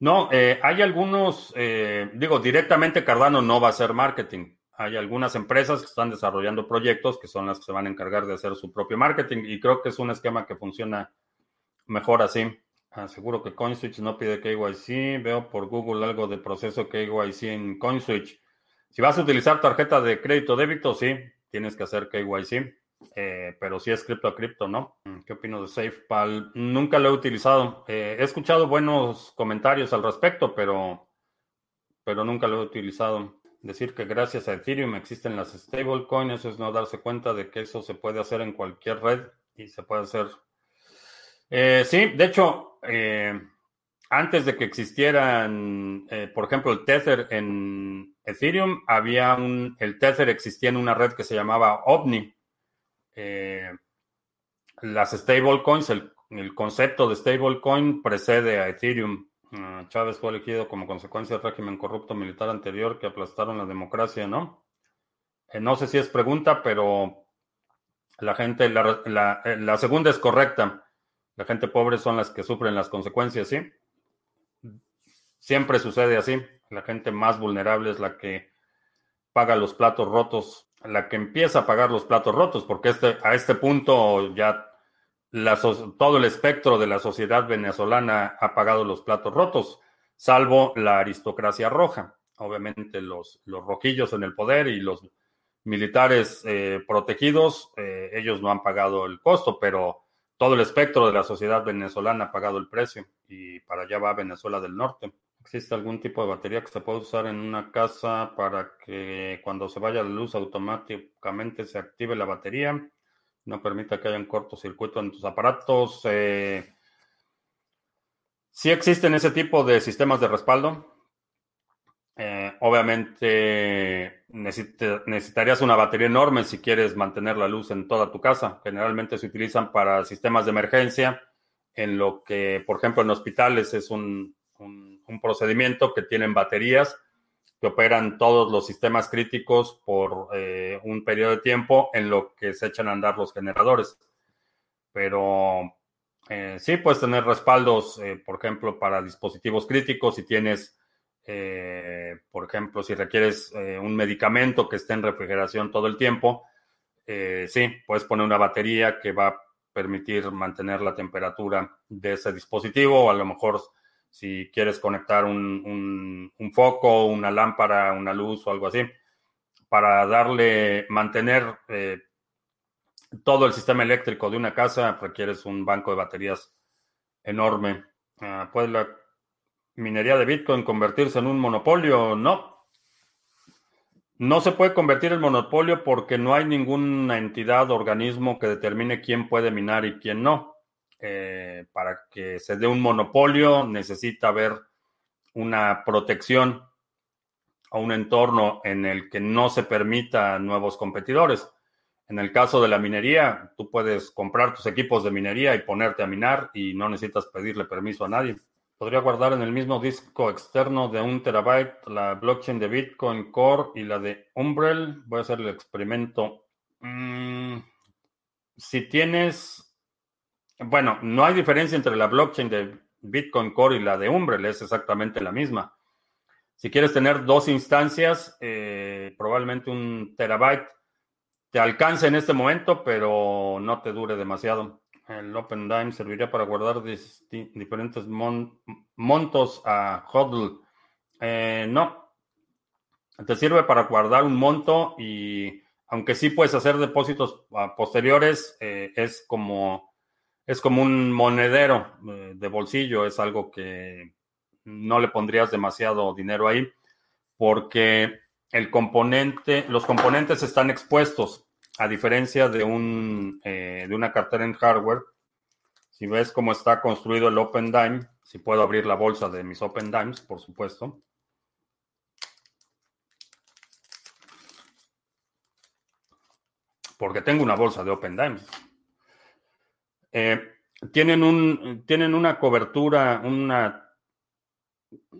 No, eh, hay algunos, eh, digo, directamente Cardano no va a hacer marketing. Hay algunas empresas que están desarrollando proyectos que son las que se van a encargar de hacer su propio marketing y creo que es un esquema que funciona mejor así. Ah, seguro que CoinSwitch no pide KYC. Veo por Google algo de proceso KYC en CoinSwitch. Si vas a utilizar tarjeta de crédito débito, sí, tienes que hacer KYC. Eh, pero si es cripto a cripto, ¿no? Mm, ¿Qué opino de SafePal? Nunca lo he utilizado. Eh, he escuchado buenos comentarios al respecto, pero, pero nunca lo he utilizado. Decir que gracias a Ethereum existen las stablecoins, eso es no darse cuenta de que eso se puede hacer en cualquier red y se puede hacer. Eh, sí, de hecho, antes de que existieran, por ejemplo, el Tether en Ethereum, había un, el Tether existía en una red que se llamaba OVNI eh, las stablecoins, el, el concepto de stablecoin precede a Ethereum. Ah, Chávez fue elegido como consecuencia del régimen corrupto militar anterior que aplastaron la democracia, ¿no? Eh, no sé si es pregunta, pero la gente, la, eh, la, segunda es correcta. La gente pobre son las que sufren las consecuencias, ¿sí? Siempre sucede así. La gente más vulnerable es la que paga los platos rotos la que empieza a pagar los platos rotos, porque este, a este punto ya todo el espectro de la sociedad venezolana ha pagado los platos rotos, salvo la aristocracia roja. Obviamente los, los rojillos en el poder y los militares eh, protegidos, eh, ellos no han pagado el costo, pero todo el espectro de la sociedad venezolana ha pagado el precio y para allá va Venezuela del Norte. ¿Existe algún tipo de batería que se puede usar en una casa para que cuando se vaya la luz automáticamente se active la batería? No permita que haya un cortocircuito en tus aparatos. Eh, sí existen ese tipo de sistemas de respaldo. Eh, obviamente necesitarías una batería enorme si quieres mantener la luz en toda tu casa. Generalmente se utilizan para sistemas de emergencia, en lo que, por ejemplo, en hospitales es un, procedimiento que tienen baterías que operan todos los sistemas críticos por eh, un periodo de tiempo en lo que se echan a andar los generadores. Pero eh, sí puedes tener respaldos, eh, por ejemplo, para dispositivos críticos. Si tienes, por ejemplo, si requieres un medicamento que esté en refrigeración todo el tiempo, sí, puedes poner una batería que va a permitir mantener la temperatura de ese dispositivo o a lo mejor si quieres conectar un, foco, una lámpara, una luz o algo así, para darle, mantener eh, todo el sistema eléctrico de una casa, requieres un banco de baterías enorme. Ah, ¿Puede la minería de Bitcoin convertirse en un monopolio? No. No se puede convertir en monopolio porque no hay ninguna entidad organismo que determine quién puede minar y quién no. Eh, para que se dé un monopolio necesita haber una protección o un entorno en el que no se permita nuevos competidores. En el caso de la minería, tú puedes comprar tus equipos de minería y ponerte a minar y no necesitas pedirle permiso a nadie. Podría guardar en el mismo disco externo de un terabyte la blockchain de Bitcoin Core y la de Umbrel. Voy a hacer el experimento. Mm, si tienes bueno, no hay diferencia entre la blockchain de Bitcoin Core y la de Umbrel, es exactamente la misma. Si quieres tener dos instancias, eh, probablemente un terabyte te alcance en este momento, pero no te dure demasiado. El OpenDime serviría para guardar diferentes montos a HODL. Eh, no, te sirve para guardar un monto y aunque sí puedes hacer depósitos ah, posteriores, eh, es como es como un monedero eh, de bolsillo, es algo que no le pondrías demasiado dinero ahí porque el componente, los componentes están expuestos, a diferencia de, un, eh, de una cartera en hardware. Si ves cómo está construido el Open Dime, si puedo abrir la bolsa de mis Open Dimes, por supuesto. Porque tengo una bolsa de Open Dimes. Eh, tienen, un, tienen una cobertura, una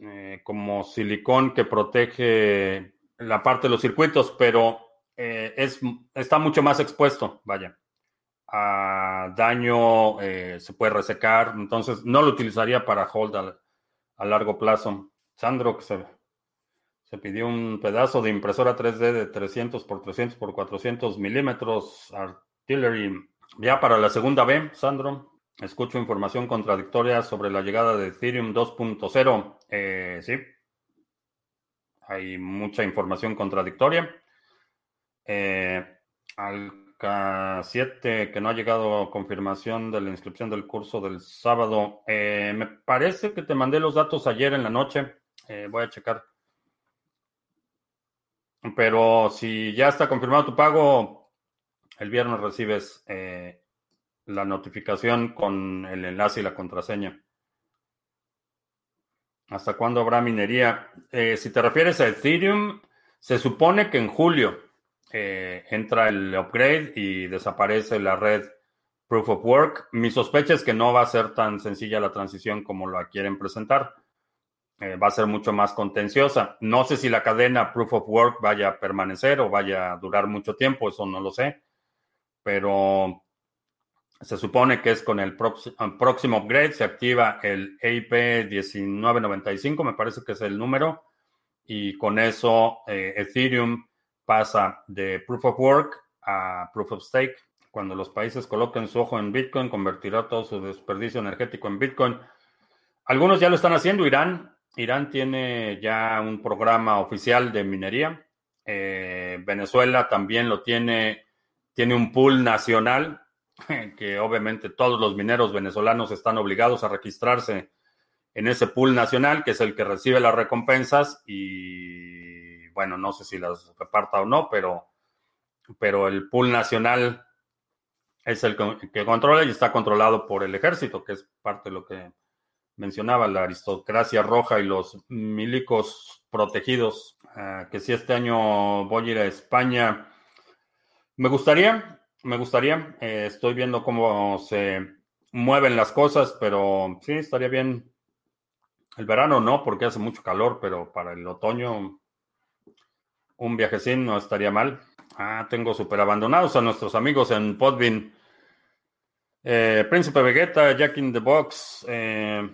eh, como silicón que protege la parte de los circuitos, pero eh, es, está mucho más expuesto, vaya, a daño, se puede resecar, entonces no lo utilizaría para hold a, largo plazo. Sandro, que se, se pidió un pedazo de impresora 3D de 300 por 300 por 400 milímetros, artillery, ya para la segunda B, Sandro. Escucho información contradictoria sobre la llegada de Ethereum 2.0. Eh, sí, hay mucha información contradictoria. Eh, al K7, que no ha llegado confirmación de la inscripción del curso del sábado. Eh, me parece que te mandé los datos ayer en la noche. Eh, voy a checar. Pero si ya está confirmado tu pago, el viernes recibes la notificación con el enlace y la contraseña. ¿Hasta cuándo habrá minería? si te refieres a Ethereum, se supone que en julio eh, entra el upgrade y desaparece la red Proof of Work. Mi sospecha es que no va a ser tan sencilla la transición como la quieren presentar. Eh, va a ser mucho más contenciosa. No sé si la cadena Proof of Work vaya a permanecer o vaya a durar mucho tiempo, eso no lo sé. Pero se supone que es con el próximo upgrade, se activa el EIP 1995, me parece que es el número, y con eso eh, Ethereum pasa de Proof of Work a Proof of Stake. Cuando los países coloquen su ojo en Bitcoin, convertirá todo su desperdicio energético en Bitcoin. Algunos ya lo están haciendo. Irán, Irán tiene ya un programa oficial de minería. Eh, Venezuela también lo tiene, tiene un pool nacional *laughs* que obviamente todos los mineros venezolanos están obligados a registrarse en ese pool nacional, que es el que recibe las recompensas y bueno, no sé si las reparta o no, pero, pero el pool nacional es el que, controla y está controlado por el ejército, que es parte de lo que mencionaba, la aristocracia roja y los milicos protegidos. Ah, que si este año voy a ir a España, me gustaría, me gustaría. Eh, estoy viendo cómo se mueven las cosas, pero sí, estaría bien. El verano no, porque hace mucho calor, pero para el otoño un viajecín no estaría mal. Ah, tengo súper abandonados a nuestros amigos en Podbean. Eh, Príncipe Vegeta, Jack in the Box. Eh,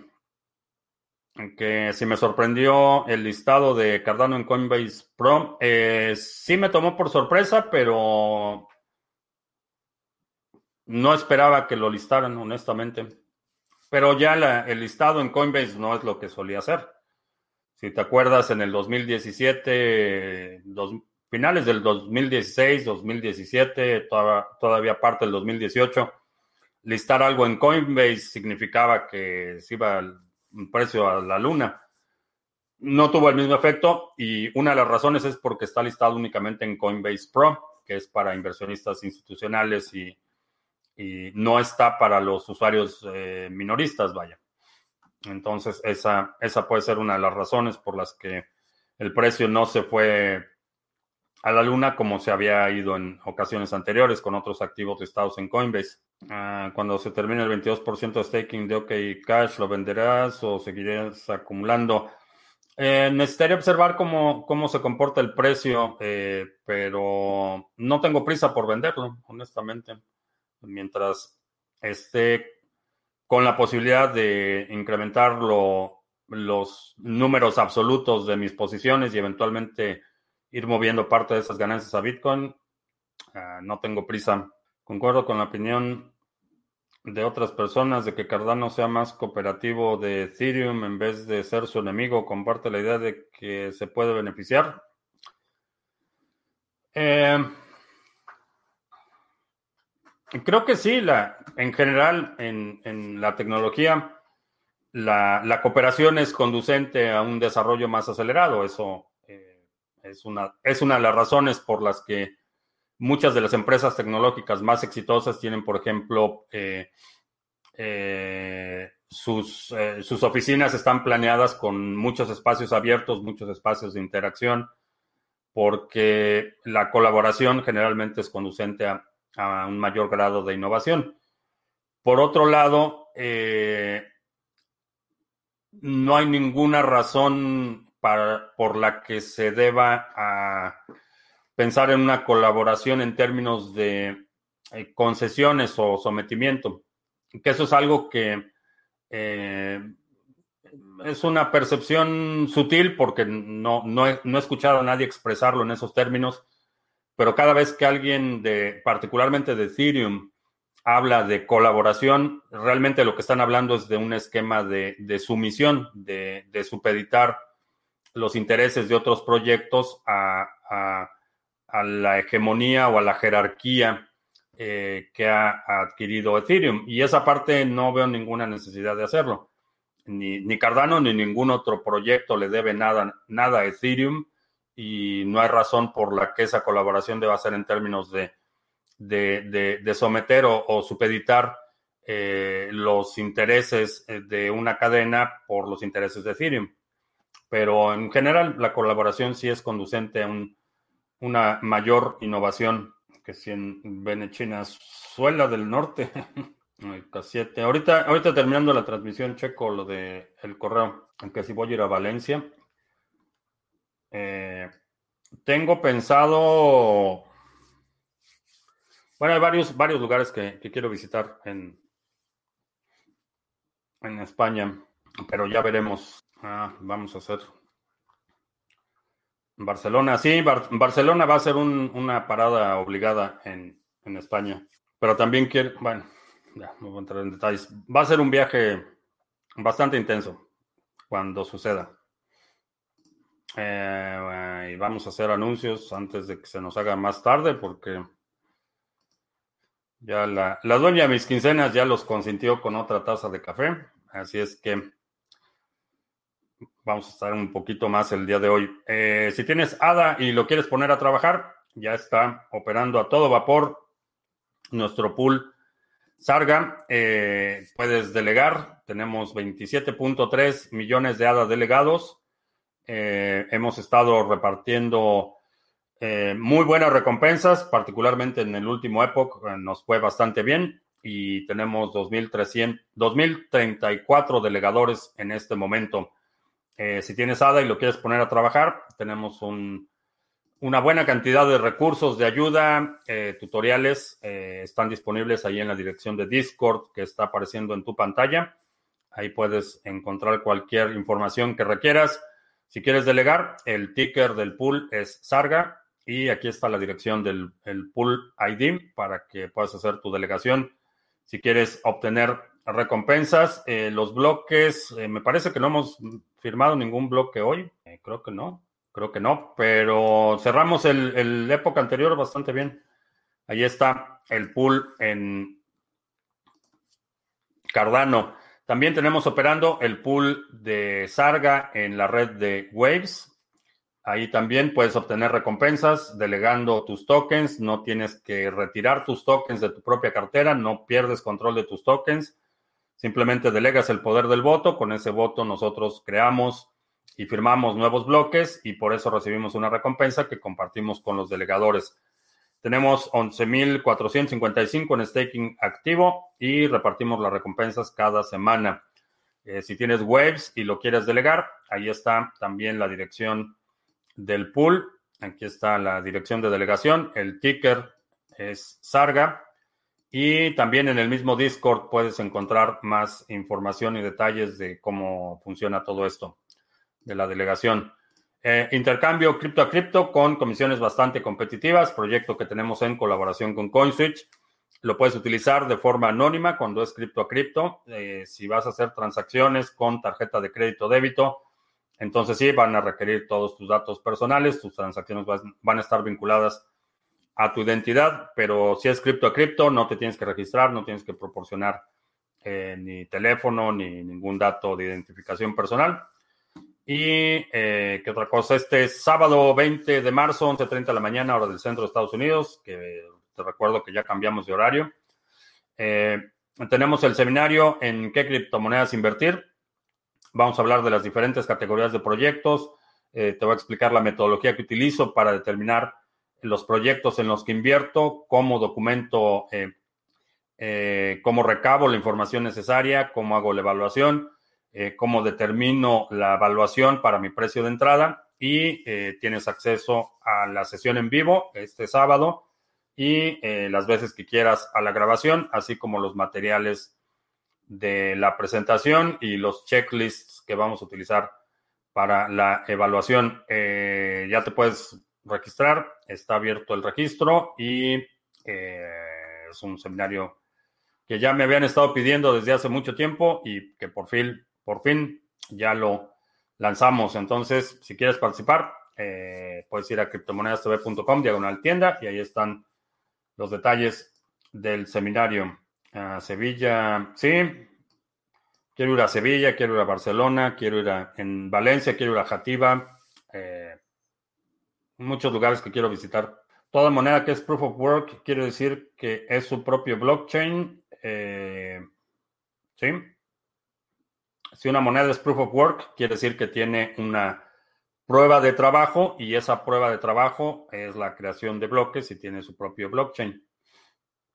que si me sorprendió el listado de Cardano en Coinbase Pro. Eh, sí me tomó por sorpresa, pero no esperaba que lo listaran, honestamente. Pero ya el listado en Coinbase no es lo que solía hacer. Si te acuerdas, en el 2017, finales del 2016, 2017, todavía parte del 2018, listar algo en Coinbase significaba que se iba precio a la luna. No tuvo el mismo efecto y una de las razones es porque está listado únicamente en Coinbase Pro, que es para inversionistas institucionales y, no está para los usuarios eh, minoristas, vaya. Entonces, esa, esa puede ser una de las razones por las que el precio no se fue a la luna como se había ido en ocasiones anteriores con otros activos listados en Coinbase. Ah, cuando se termine el 22% de staking de OK Cash, ¿lo venderás o seguirás acumulando? Eh, necesitaría observar cómo, cómo se comporta el precio, eh, pero no tengo prisa por venderlo, honestamente. Mientras esté con la posibilidad de incrementar los números absolutos de mis posiciones y eventualmente ir moviendo parte de esas ganancias a Bitcoin. Ah, no tengo prisa. Concuerdo con la opinión de otras personas de que Cardano sea más cooperativo de Ethereum en vez de ser su enemigo. Comparte la idea de que se puede beneficiar. Eh, Creo que sí, en general, en, la tecnología, la, cooperación es conducente a un desarrollo más acelerado. Eso eh, es una de las razones por las que muchas de las empresas tecnológicas más exitosas tienen, por ejemplo, eh, eh, sus, sus oficinas están planeadas con muchos espacios abiertos, muchos espacios de interacción, porque la colaboración generalmente es conducente a un mayor grado de innovación. Por otro lado, eh, no hay ninguna razón para, por la que se deba a pensar en una colaboración en términos de eh, concesiones o sometimiento, que eso es algo que eh, es una percepción sutil porque no, no, he, no he escuchado a nadie expresarlo en esos términos, pero cada vez que alguien de, particularmente de Ethereum, habla de colaboración, realmente lo que están hablando es de un esquema de, sumisión, de, supeditar los intereses de otros proyectos a, a la hegemonía o a la jerarquía eh, que ha, adquirido Ethereum. Y esa parte no veo ninguna necesidad de hacerlo. Ni, ni, Cardano ni ningún otro proyecto le debe nada, nada a Ethereum y no hay razón por la que esa colaboración deba ser en términos de de, de, someter o, supeditar eh, los intereses eh, de una cadena por los intereses de Ethereum. Pero en general la colaboración sí es conducente a un, una mayor innovación que si en Venezuela del Norte. *laughs* K7. Ahorita, ahorita terminando la transmisión, checo lo de el correo, aunque si voy a ir a Valencia. Eh, tengo pensado bueno, hay varios, varios lugares que, quiero visitar en, en España, pero ya veremos. Ah, vamos a hacer. Barcelona, sí, Barcelona va a ser una parada obligada en, España, pero también quiero, bueno, ya no voy a entrar en detalles. Va a ser un viaje bastante intenso cuando suceda. Eh, y vamos a hacer anuncios antes de que se nos haga más tarde porque ya la, la dueña de mis quincenas ya los consintió con otra taza de café, así es que vamos a estar un poquito más el día de hoy. Eh, si tienes ADA y lo quieres poner a trabajar, ya está operando a todo vapor nuestro pool Sarga. Eh, puedes delegar, tenemos 27.3 millones de ADA delegados. Eh, hemos estado repartiendo muy buenas recompensas, particularmente en el último época, eh, nos fue bastante bien y tenemos 2.034 delegadores en este momento. Eh, si tienes ADA y lo quieres poner a trabajar, tenemos un, una buena cantidad de recursos de ayuda, tutoriales, están disponibles ahí en la dirección de Discord que está apareciendo en tu pantalla. Ahí puedes encontrar cualquier información que requieras. Si quieres delegar, el ticker del pool es Sarga y aquí está la dirección del pool ID para que puedas hacer tu delegación. Si quieres obtener recompensas, eh, los bloques, eh, me parece que no hemos firmado ningún bloque hoy. Eh, creo que no, creo que no, pero cerramos el, el época anterior bastante bien. Ahí está el pool en Cardano. También tenemos operando el pool de Sarga en la red de Waves. Ahí también puedes obtener recompensas delegando tus tokens. No tienes que retirar tus tokens de tu propia cartera, no pierdes control de tus tokens. Simplemente delegas el poder del voto. Con ese voto nosotros creamos y firmamos nuevos bloques y por eso recibimos una recompensa que compartimos con los delegadores. Tenemos 11.455 en staking activo y repartimos las recompensas cada semana. Eh, si tienes Waves y lo quieres delegar, ahí está también la dirección del pool. Aquí está la dirección de delegación. El ticker es Sarga. Y también en el mismo Discord puedes encontrar más información y detalles de cómo funciona todo esto de la delegación. Eh, intercambio cripto a cripto con comisiones bastante competitivas, proyecto que tenemos en colaboración con CoinSwitch. Lo puedes utilizar de forma anónima cuando es cripto a cripto. Eh, si vas a hacer transacciones con tarjeta de crédito débito, entonces sí, van a requerir todos tus datos personales, tus transacciones van a estar vinculadas a tu identidad, pero si es cripto a cripto, no te tienes que registrar, no tienes que proporcionar eh, ni teléfono ni ningún dato de identificación personal. Y eh, qué otra cosa, este sábado 20 de marzo, 11.30 de la mañana, hora del centro de Estados Unidos, que te recuerdo que ya cambiamos de horario. Eh, tenemos el seminario en qué criptomonedas invertir. Vamos a hablar de las diferentes categorías de proyectos. Eh, te voy a explicar la metodología que utilizo para determinar los proyectos en los que invierto, cómo documento, eh, eh, cómo recabo la información necesaria, cómo hago la evaluación, cómo determino la evaluación para mi precio de entrada y eh, tienes acceso a la sesión en vivo este sábado y eh, las veces que quieras a la grabación, así como los materiales de la presentación y los checklists que vamos a utilizar para la evaluación. Eh, ya te puedes registrar, está abierto el registro y es un seminario que ya me habían estado pidiendo desde hace mucho tiempo y que por fin, por fin ya lo lanzamos. Entonces, si quieres participar, eh, puedes ir a criptomonedastv.com, diagonal tienda, y ahí están los detalles del seminario. A Sevilla, sí. Quiero ir a Sevilla, quiero ir a Barcelona, quiero ir a en Valencia, quiero ir a Jativa. Eh, muchos lugares que quiero visitar. Toda moneda que es proof of work quiere decir que es su propio blockchain. Eh, sí. Si una moneda es proof of work, quiere decir que tiene una prueba de trabajo y esa prueba de trabajo es la creación de bloques y tiene su propio blockchain.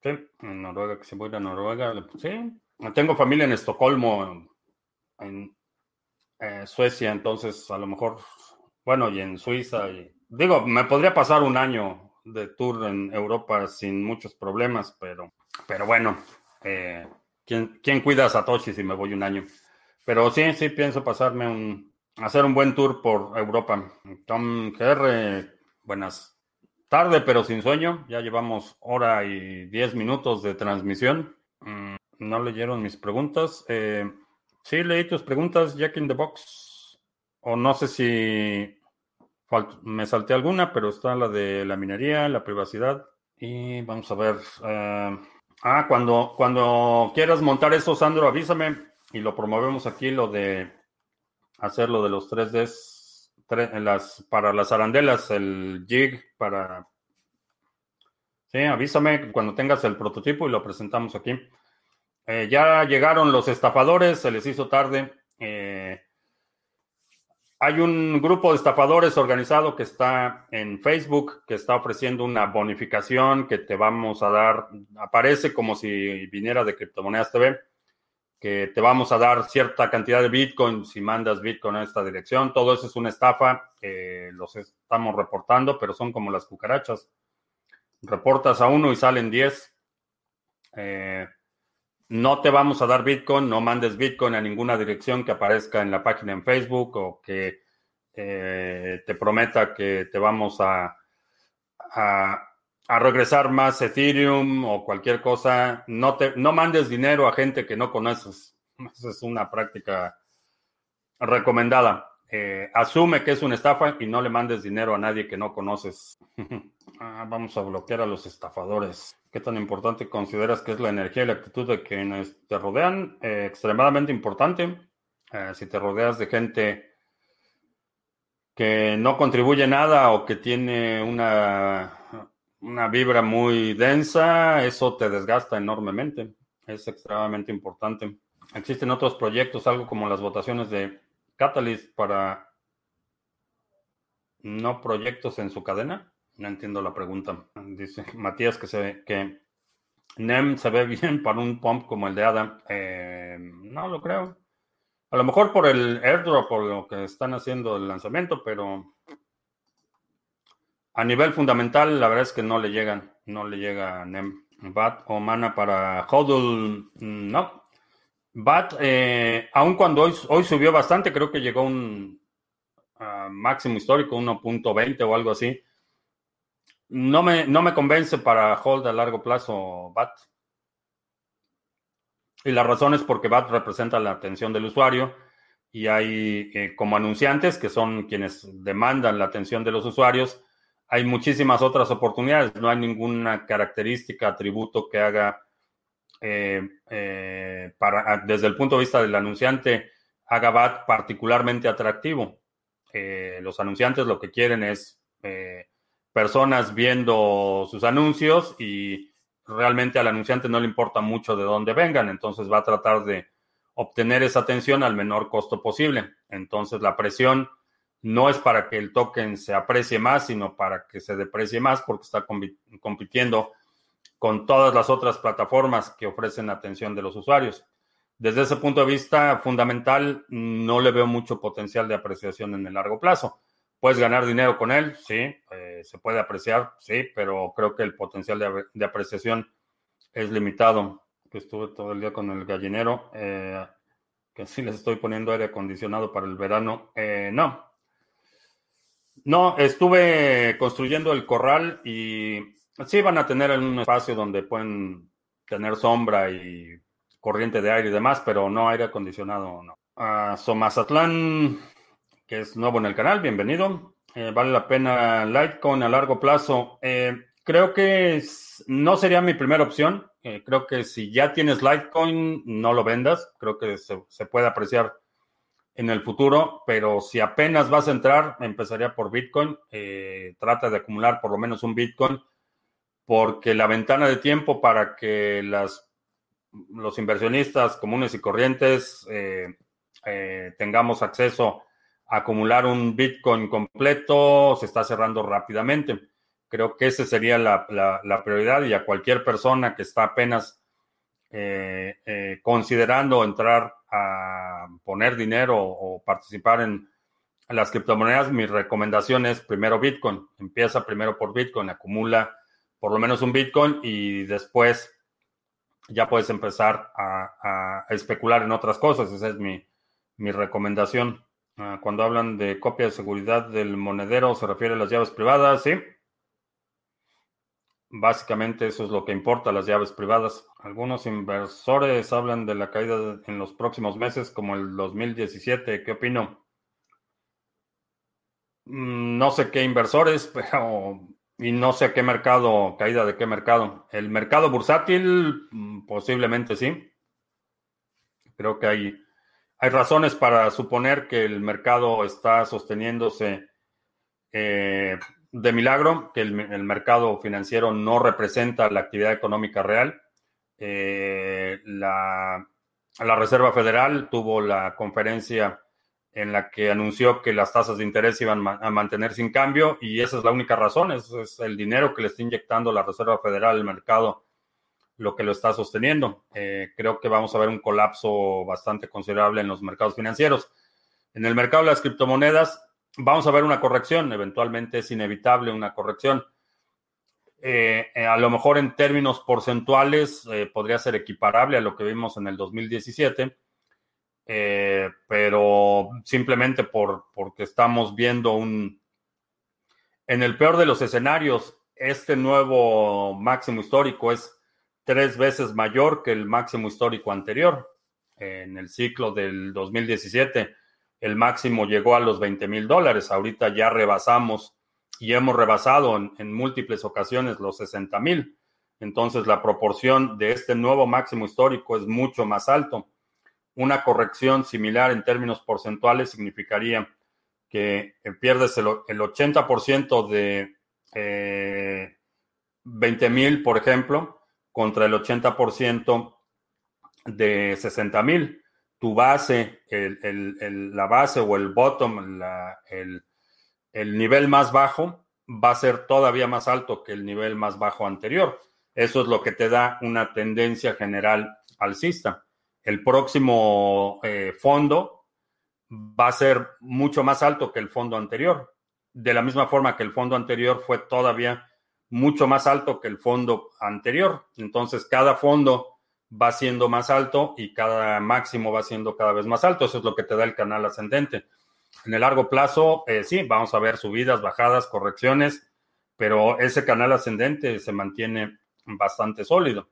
Sí, en Noruega, que se voy a Noruega. Sí, tengo familia en Estocolmo, en eh, Suecia, entonces a lo mejor, bueno, y en Suiza. Y, digo, me podría pasar un año de tour en Europa sin muchos problemas, pero, pero bueno, eh, ¿quién, ¿quién cuida a Satoshi si me voy un año? Pero sí, sí pienso pasarme un, hacer un buen tour por Europa. Tom GR, buenas tardes, pero sin sueño. Ya llevamos hora y diez minutos de transmisión. Mm, no leyeron mis preguntas. Eh, sí, leí tus preguntas, Jack in the Box. O no sé si me salté alguna, pero está la de la minería, la privacidad. Y vamos a ver. Eh, ah, cuando, cuando quieras montar eso, Sandro, avísame y lo promovemos aquí, lo de hacer lo de los 3Ds las, para las arandelas, el jig para... Sí, avísame cuando tengas el prototipo y lo presentamos aquí. Eh, ya llegaron los estafadores, se les hizo tarde. Eh, hay un grupo de estafadores organizado que está en Facebook, que está ofreciendo una bonificación que te vamos a dar. Aparece como si viniera de Criptomonedas TV que te vamos a dar cierta cantidad de Bitcoin si mandas Bitcoin a esta dirección. Todo eso es una estafa, los estamos reportando, pero son como las cucarachas. Reportas a uno y salen 10. Eh, no te vamos a dar Bitcoin, no mandes Bitcoin a ninguna dirección que aparezca en la página en Facebook o que eh, te prometa que te vamos a, a a regresar más Ethereum o cualquier cosa, no, te, no mandes dinero a gente que no conoces. *laughs* Esa es una práctica recomendada. Eh, asume que es una estafa y no le mandes dinero a nadie que no conoces. *laughs* Ah, vamos a bloquear a los estafadores. ¿Qué tan importante consideras que es la energía y la actitud de quienes te rodean? Eh, extremadamente importante. Eh, si te rodeas de gente que no contribuye nada o que tiene una una vibra muy densa, eso te desgasta enormemente. Es extremadamente importante. Existen otros proyectos, algo como las votaciones de Catalyst para no proyectos en su cadena. No entiendo la pregunta. Dice Matías que se que NEM se ve bien para un pump como el de ADA. Eh, no lo creo. A lo mejor por el airdrop, por lo que están haciendo el lanzamiento, pero a nivel fundamental, la verdad es que no le llegan, no le llega NEM. BAT o mana para HODL, mm, no. BAT, eh, aun cuando hoy, hoy, subió bastante, creo que llegó a un máximo histórico, 1.20 o algo así. No me, no me convence para hold a largo plazo BAT. Y la razón es porque BAT representa la atención del usuario y hay eh, como anunciantes que son quienes demandan la atención de los usuarios hay muchísimas otras oportunidades. No hay ninguna característica, atributo que haga, para, desde el punto de vista del anunciante, haga BAT particularmente atractivo. Eh, los anunciantes lo que quieren es personas viendo sus anuncios y realmente al anunciante no le importa mucho de dónde vengan, entonces va a tratar de obtener esa atención al menor costo posible. Entonces la presión no es para que el token se aprecie más, sino para que se deprecie más porque está compitiendo con todas las otras plataformas que ofrecen atención de los usuarios. Desde ese punto de vista fundamental, no le veo mucho potencial de apreciación en el largo plazo. ¿Puedes ganar dinero con él? Sí. Eh, ¿Se puede apreciar? Sí, pero creo que el potencial de, apreciación es limitado. Estuve todo el día con el gallinero, eh, que sí les estoy poniendo aire acondicionado para el verano. Eh, no. No, estuve construyendo el corral y sí van a tener un espacio donde pueden tener sombra y corriente de aire y demás, pero no aire acondicionado, no. Uh, Somazatlán que es nuevo en el canal, bienvenido. Eh, vale la pena Litecoin a largo plazo. Eh, creo que no sería mi primera opción. Eh, creo que si ya tienes Litecoin, no lo vendas. Creo que se, puede apreciar en el futuro, pero si apenas vas a entrar, empezaría por Bitcoin. trata de acumular por lo menos un Bitcoin, porque la ventana de tiempo para que los inversionistas comunes y corrientes tengamos acceso acumular un Bitcoin completo se está cerrando rápidamente. Creo que esa sería la, prioridad y a cualquier persona que está apenas eh, eh, considerando entrar a poner dinero o participar en las criptomonedas, mi recomendación es primero Bitcoin. Empieza primero por Bitcoin, acumula por lo menos un Bitcoin y después ya puedes empezar a, especular en otras cosas. Esa es mi, mi recomendación. Ah, cuando hablan de copia de seguridad del monedero, se refiere a las llaves privadas, ¿sí? Básicamente eso es lo que importa, las llaves privadas. Algunos inversores hablan de la caída en los próximos meses, como el 2017. ¿Qué opino? Mm, no sé qué inversores, *laughs* pero y no sé qué mercado, caída de qué mercado. El mercado bursátil, mm, posiblemente sí. Creo que hay hay razones para suponer que el mercado está sosteniéndose eh, de milagro, que el, mercado financiero no representa la actividad económica real. Eh, la, Reserva Federal tuvo la conferencia en la que anunció que las tasas de interés iban a mantener sin cambio y esa es la única razón, es el dinero que le está inyectando la Reserva Federal al mercado lo que lo está sosteniendo. Eh, creo que vamos a ver un colapso bastante considerable en los mercados financieros. En el mercado de las criptomonedas vamos a ver una corrección, eventualmente es inevitable una corrección. Eh, eh, a lo mejor en términos porcentuales podría ser equiparable a lo que vimos en el 2017, pero simplemente por, porque estamos viendo un, en el peor de los escenarios, este nuevo máximo histórico es tres veces mayor que el máximo histórico anterior. En el ciclo del 2017, el máximo llegó a los 20 mil dólares. Ahorita ya rebasamos y hemos rebasado en, múltiples ocasiones los 60 mil. Entonces, la proporción de este nuevo máximo histórico es mucho más alto. Una corrección similar en términos porcentuales significaría que pierdes el, 80% de eh, 20 mil, por ejemplo, contra el 80% de 60 mil. Tu base, la base o el bottom, el, el nivel más bajo, va a ser todavía más alto que el nivel más bajo anterior. Eso es lo que te da una tendencia general alcista. El próximo eh, fondo va a ser mucho más alto que el fondo anterior. De la misma forma que el fondo anterior fue todavía mucho más alto que el fondo anterior. Entonces, cada fondo va siendo más alto y cada máximo va siendo cada vez más alto. Eso es lo que te da el canal ascendente. En el largo plazo, eh, sí, vamos a ver subidas, bajadas, correcciones, pero ese canal ascendente se mantiene bastante sólido.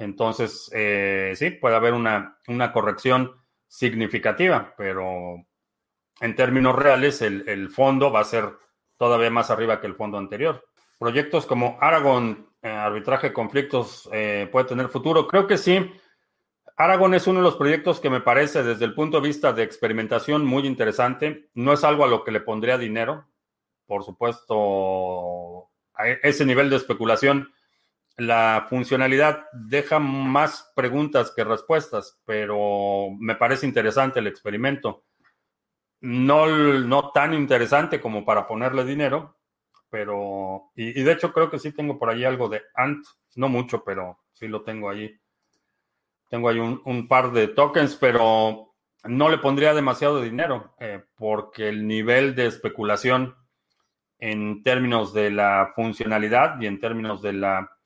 Entonces, eh, sí, puede haber una, una, corrección significativa, pero en términos reales, el, el fondo va a ser todavía más arriba que el fondo anterior proyectos como Aragon, eh, arbitraje conflictos, eh, puede tener futuro? Creo que sí. Aragon es uno de los proyectos que me parece desde el punto de vista de experimentación muy interesante. No es algo a lo que le pondría dinero. Por supuesto, e-, ese nivel de especulación, la funcionalidad deja más preguntas que respuestas, pero me parece interesante el experimento. No, no tan interesante como para ponerle dinero, pero, y, de hecho creo que sí tengo por ahí algo de Ant, no mucho, pero sí lo tengo ahí. Tengo ahí un, par de tokens, pero no le pondría demasiado dinero, eh, porque el nivel de especulación en términos de la funcionalidad y en términos de la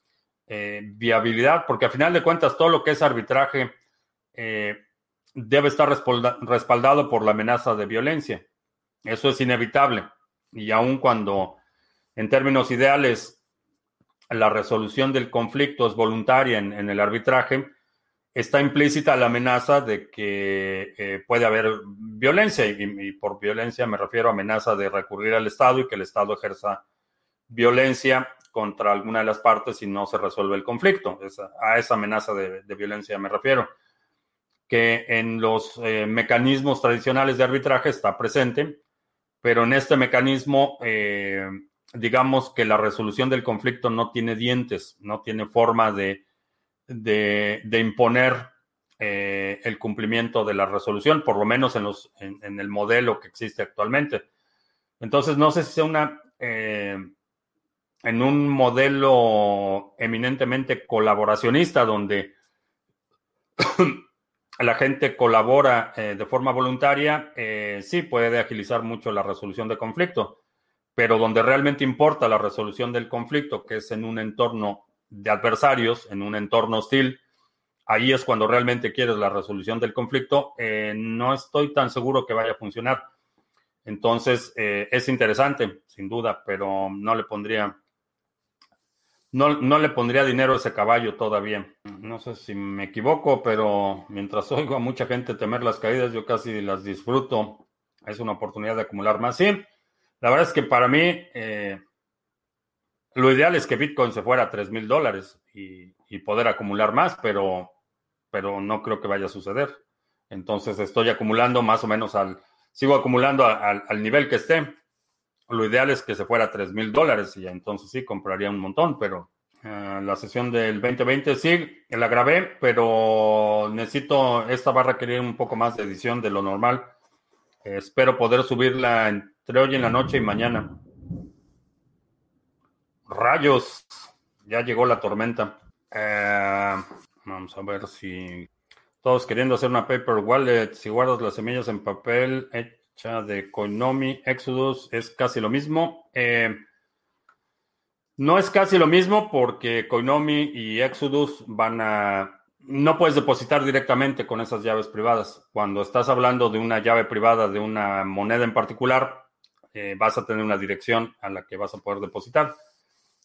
eh, viabilidad, porque a final de cuentas todo lo que es arbitraje eh, debe estar respaldado por la amenaza de violencia. Eso es inevitable. Y aun cuando en términos ideales la resolución del conflicto es voluntaria en, el arbitraje, está implícita la amenaza de que eh, puede haber violencia, y, por violencia me refiero a amenaza de recurrir al Estado y que el Estado ejerza violencia contra alguna de las partes si no se resuelve el conflicto. a esa amenaza de, violencia me refiero, que en los eh, mecanismos tradicionales de arbitraje está presente, pero en este mecanismo eh, digamos que la resolución del conflicto no tiene dientes, no tiene forma de, de, imponer eh, el cumplimiento de la resolución, por lo menos en, los, en, el modelo que existe actualmente. Entonces, no sé si sea una, en un modelo eminentemente colaboracionista, donde *coughs* la gente colabora eh, de forma voluntaria, sí puede agilizar mucho la resolución de conflicto pero donde realmente importa la resolución del conflicto, que es en un entorno de adversarios, en un entorno hostil, ahí es cuando realmente quieres la resolución del conflicto, eh, no estoy tan seguro que vaya a funcionar. Entonces, eh, es interesante, sin duda, pero no le pondría, no, no, le pondría dinero a ese caballo todavía. No sé si me equivoco, pero mientras oigo a mucha gente temer las caídas, yo casi las disfruto. Es una oportunidad de acumular más. Sí, la verdad es que para mí eh, lo ideal es que Bitcoin se fuera a 3 mil dólares y, poder acumular más, pero, pero no creo que vaya a suceder. Entonces estoy acumulando más o menos al, sigo acumulando al, nivel que esté. Lo ideal es que se fuera a 3 mil dólares y entonces sí compraría un montón, pero eh, la sesión del 2020 sí, la grabé, pero necesito, esta va a requerir un poco más de edición de lo normal. espero poder subirla en entre hoy en la noche y mañana. Rayos, ya llegó la tormenta. Eh, vamos a ver si todos queriendo hacer una paper wallet, si guardas las semillas en papel de Koinomi, Exodus, es casi lo mismo. Eh, no es casi lo mismo porque Koinomi y Exodus van a... No puedes depositar directamente con esas llaves privadas. Cuando estás hablando de una llave privada de una moneda en particular, eh, vas a tener una dirección a la que vas a poder depositar.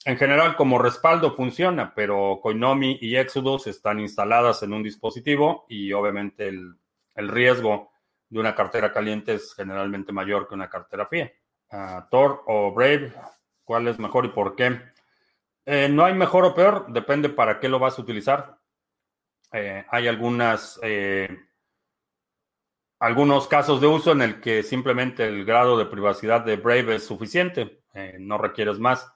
En general, como respaldo funciona, pero Coinomi y Exodus están instaladas en un dispositivo y obviamente el, riesgo de una cartera caliente es generalmente mayor que una cartera fría. Uh, Tor o Brave, ¿cuál es mejor y por qué? Eh, no hay mejor o peor, depende para qué lo vas a utilizar. Eh, hay algunas algunos casos de uso en el que simplemente el grado de privacidad de Brave es suficiente, eh, no requieres más.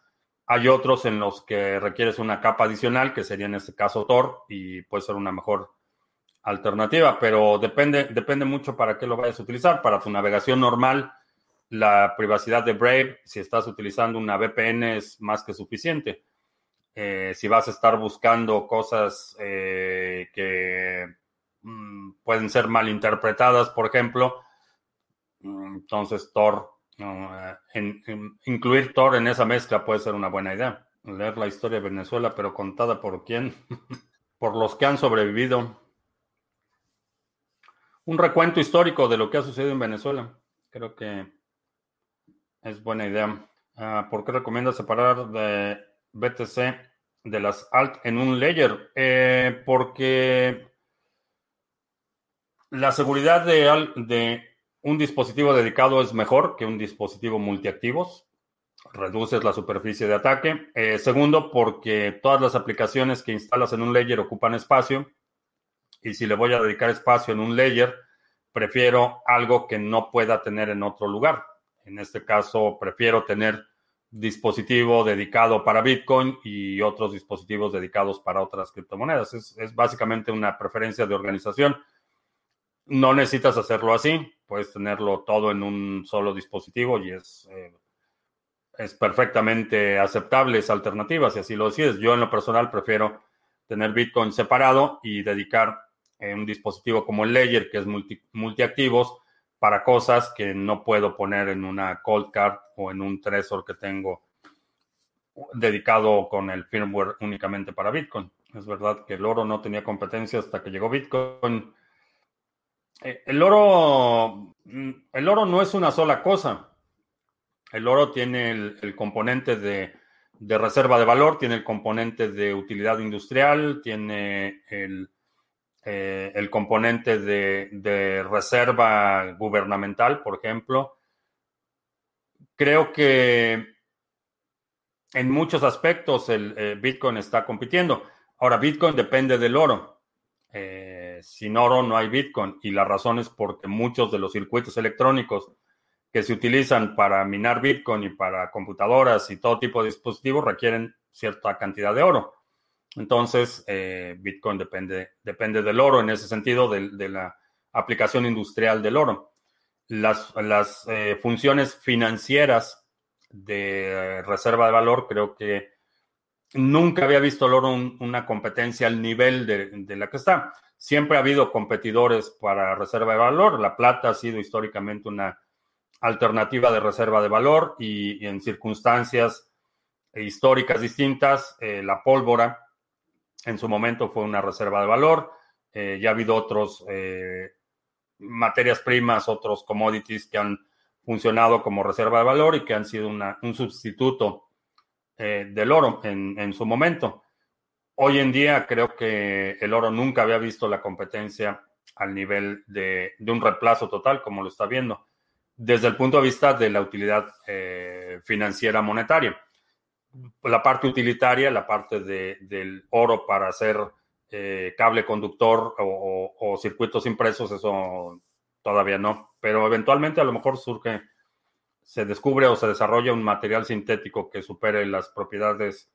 Hay otros en los que requieres una capa adicional, que sería en este caso Tor, y puede ser una mejor alternativa, pero depende, depende mucho para qué lo vayas a utilizar. Para tu navegación normal, la privacidad de Brave, si estás utilizando una VPN, es más que suficiente. Eh, si vas a estar buscando cosas eh, que Mm, pueden ser mal interpretadas, por ejemplo. Mm, entonces, Thor, incluir Thor en esa mezcla puede ser una buena idea. Leer la historia de Venezuela, pero contada por quién? *laughs* por los que han sobrevivido. Un recuento histórico de lo que ha sucedido en Venezuela. Creo que es buena idea. Ah, ¿Por qué recomiendas separar de BTC de las alt en un layer? Eh, porque la seguridad de, un dispositivo dedicado es mejor que un dispositivo multiactivos. Reduces la superficie de ataque. Eh, segundo, porque todas las aplicaciones que instalas en un layer ocupan espacio. Y si le voy a dedicar espacio en un layer, prefiero algo que no pueda tener en otro lugar. En este caso, prefiero tener dispositivo dedicado para Bitcoin y otros dispositivos dedicados para otras criptomonedas. es básicamente una preferencia de organización no necesitas hacerlo así, puedes tenerlo todo en un solo dispositivo y es, eh, es perfectectamente aceptable esa alternativa, si así lo decides. Yo en lo personal prefiero tener Bitcoin separado y dedicar un dispositivo como el Ledger, que es multi, multiactivos, para cosas que no puedo poner en una cold card o en un Trezor que tengo dedicado con el firmware únicamente para Bitcoin. Es verdad que el oro no tenía competencia hasta que llegó Bitcoin. Eh, el oro, mm, el oro no es una sola cosa. El oro tiene el, componente de, reserva de valor, tiene el componente de utilidad industrial, tiene el, eh, componente de, reserva gubernamental, por ejemplo. Creo que en muchos aspectos el eh, Bitcoin está compitiendo. Ahora, Bitcoin depende del oro. Eh, sin oro no hay Bitcoin y la razón es porque muchos de los circuitos electrónicos que se utilizan para minar Bitcoin y para computadoras y todo tipo de dispositivos requieren cierta cantidad de oro. Entonces, eh, Bitcoin depende, depende del oro en ese sentido, de, la aplicación industrial del oro. Las, las eh, funciones financieras de reserva de valor creo que nunca había visto el oro una competencia al nivel de, la que está. Siempre ha habido competidores para reserva de valor. La plata ha sido históricamente una alternativa de reserva de valor y, en circunstancias históricas distintas, eh, la pólvora en su momento fue una reserva de valor. Eh, ya ha habido otros eh, materias primas, otros commodities que han funcionado como reserva de valor y que han sido un sustituto eh, del oro en, su momento. Hoy en día creo que el oro nunca había visto la competencia al nivel de, un reemplazo total, como lo está viendo, desde el punto de vista de la utilidad financiera monetaria. La parte utilitaria, la parte del oro para hacer eh, cable conductor o, o circuitos impresos, eso todavía no, pero eventualmente a lo mejor surge se descubre o se desarrolla un material sintético que supere las propiedades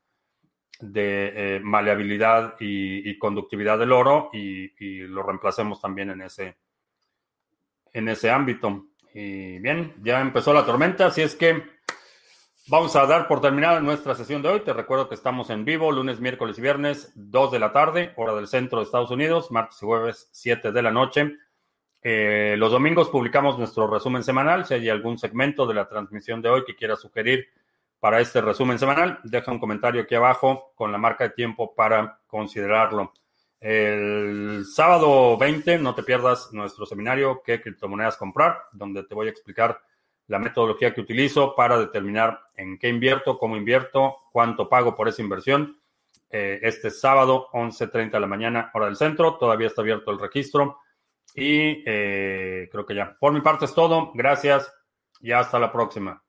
de eh, maleabilidad y, conductividad del oro y, lo reemplacemos también en ese, en ese ámbito. Y bien, ya empezó la tormenta, así es que vamos a dar por terminada nuestra sesión de hoy. Te recuerdo que estamos en vivo lunes, miércoles y viernes, 2 de la tarde, hora del centro de Estados Unidos, martes y jueves, 7 de la noche. Eh, los domingos publicamos nuestro resumen semanal. Si hay algún segmento de la transmisión de hoy que quiera sugerir para este resumen semanal, deja un comentario aquí abajo con la marca de tiempo para considerarlo. El sábado 20, no te pierdas nuestro seminario ¿Qué criptomonedas comprar? Donde te voy a explicar la metodología que utilizo para determinar en qué invierto, cómo invierto, cuánto pago por esa inversión. Eh, este sábado, 11.30 de la mañana, hora del centro. Todavía está abierto el registro. Y eh, creo que ya. Por mi parte es todo. Gracias y hasta la próxima.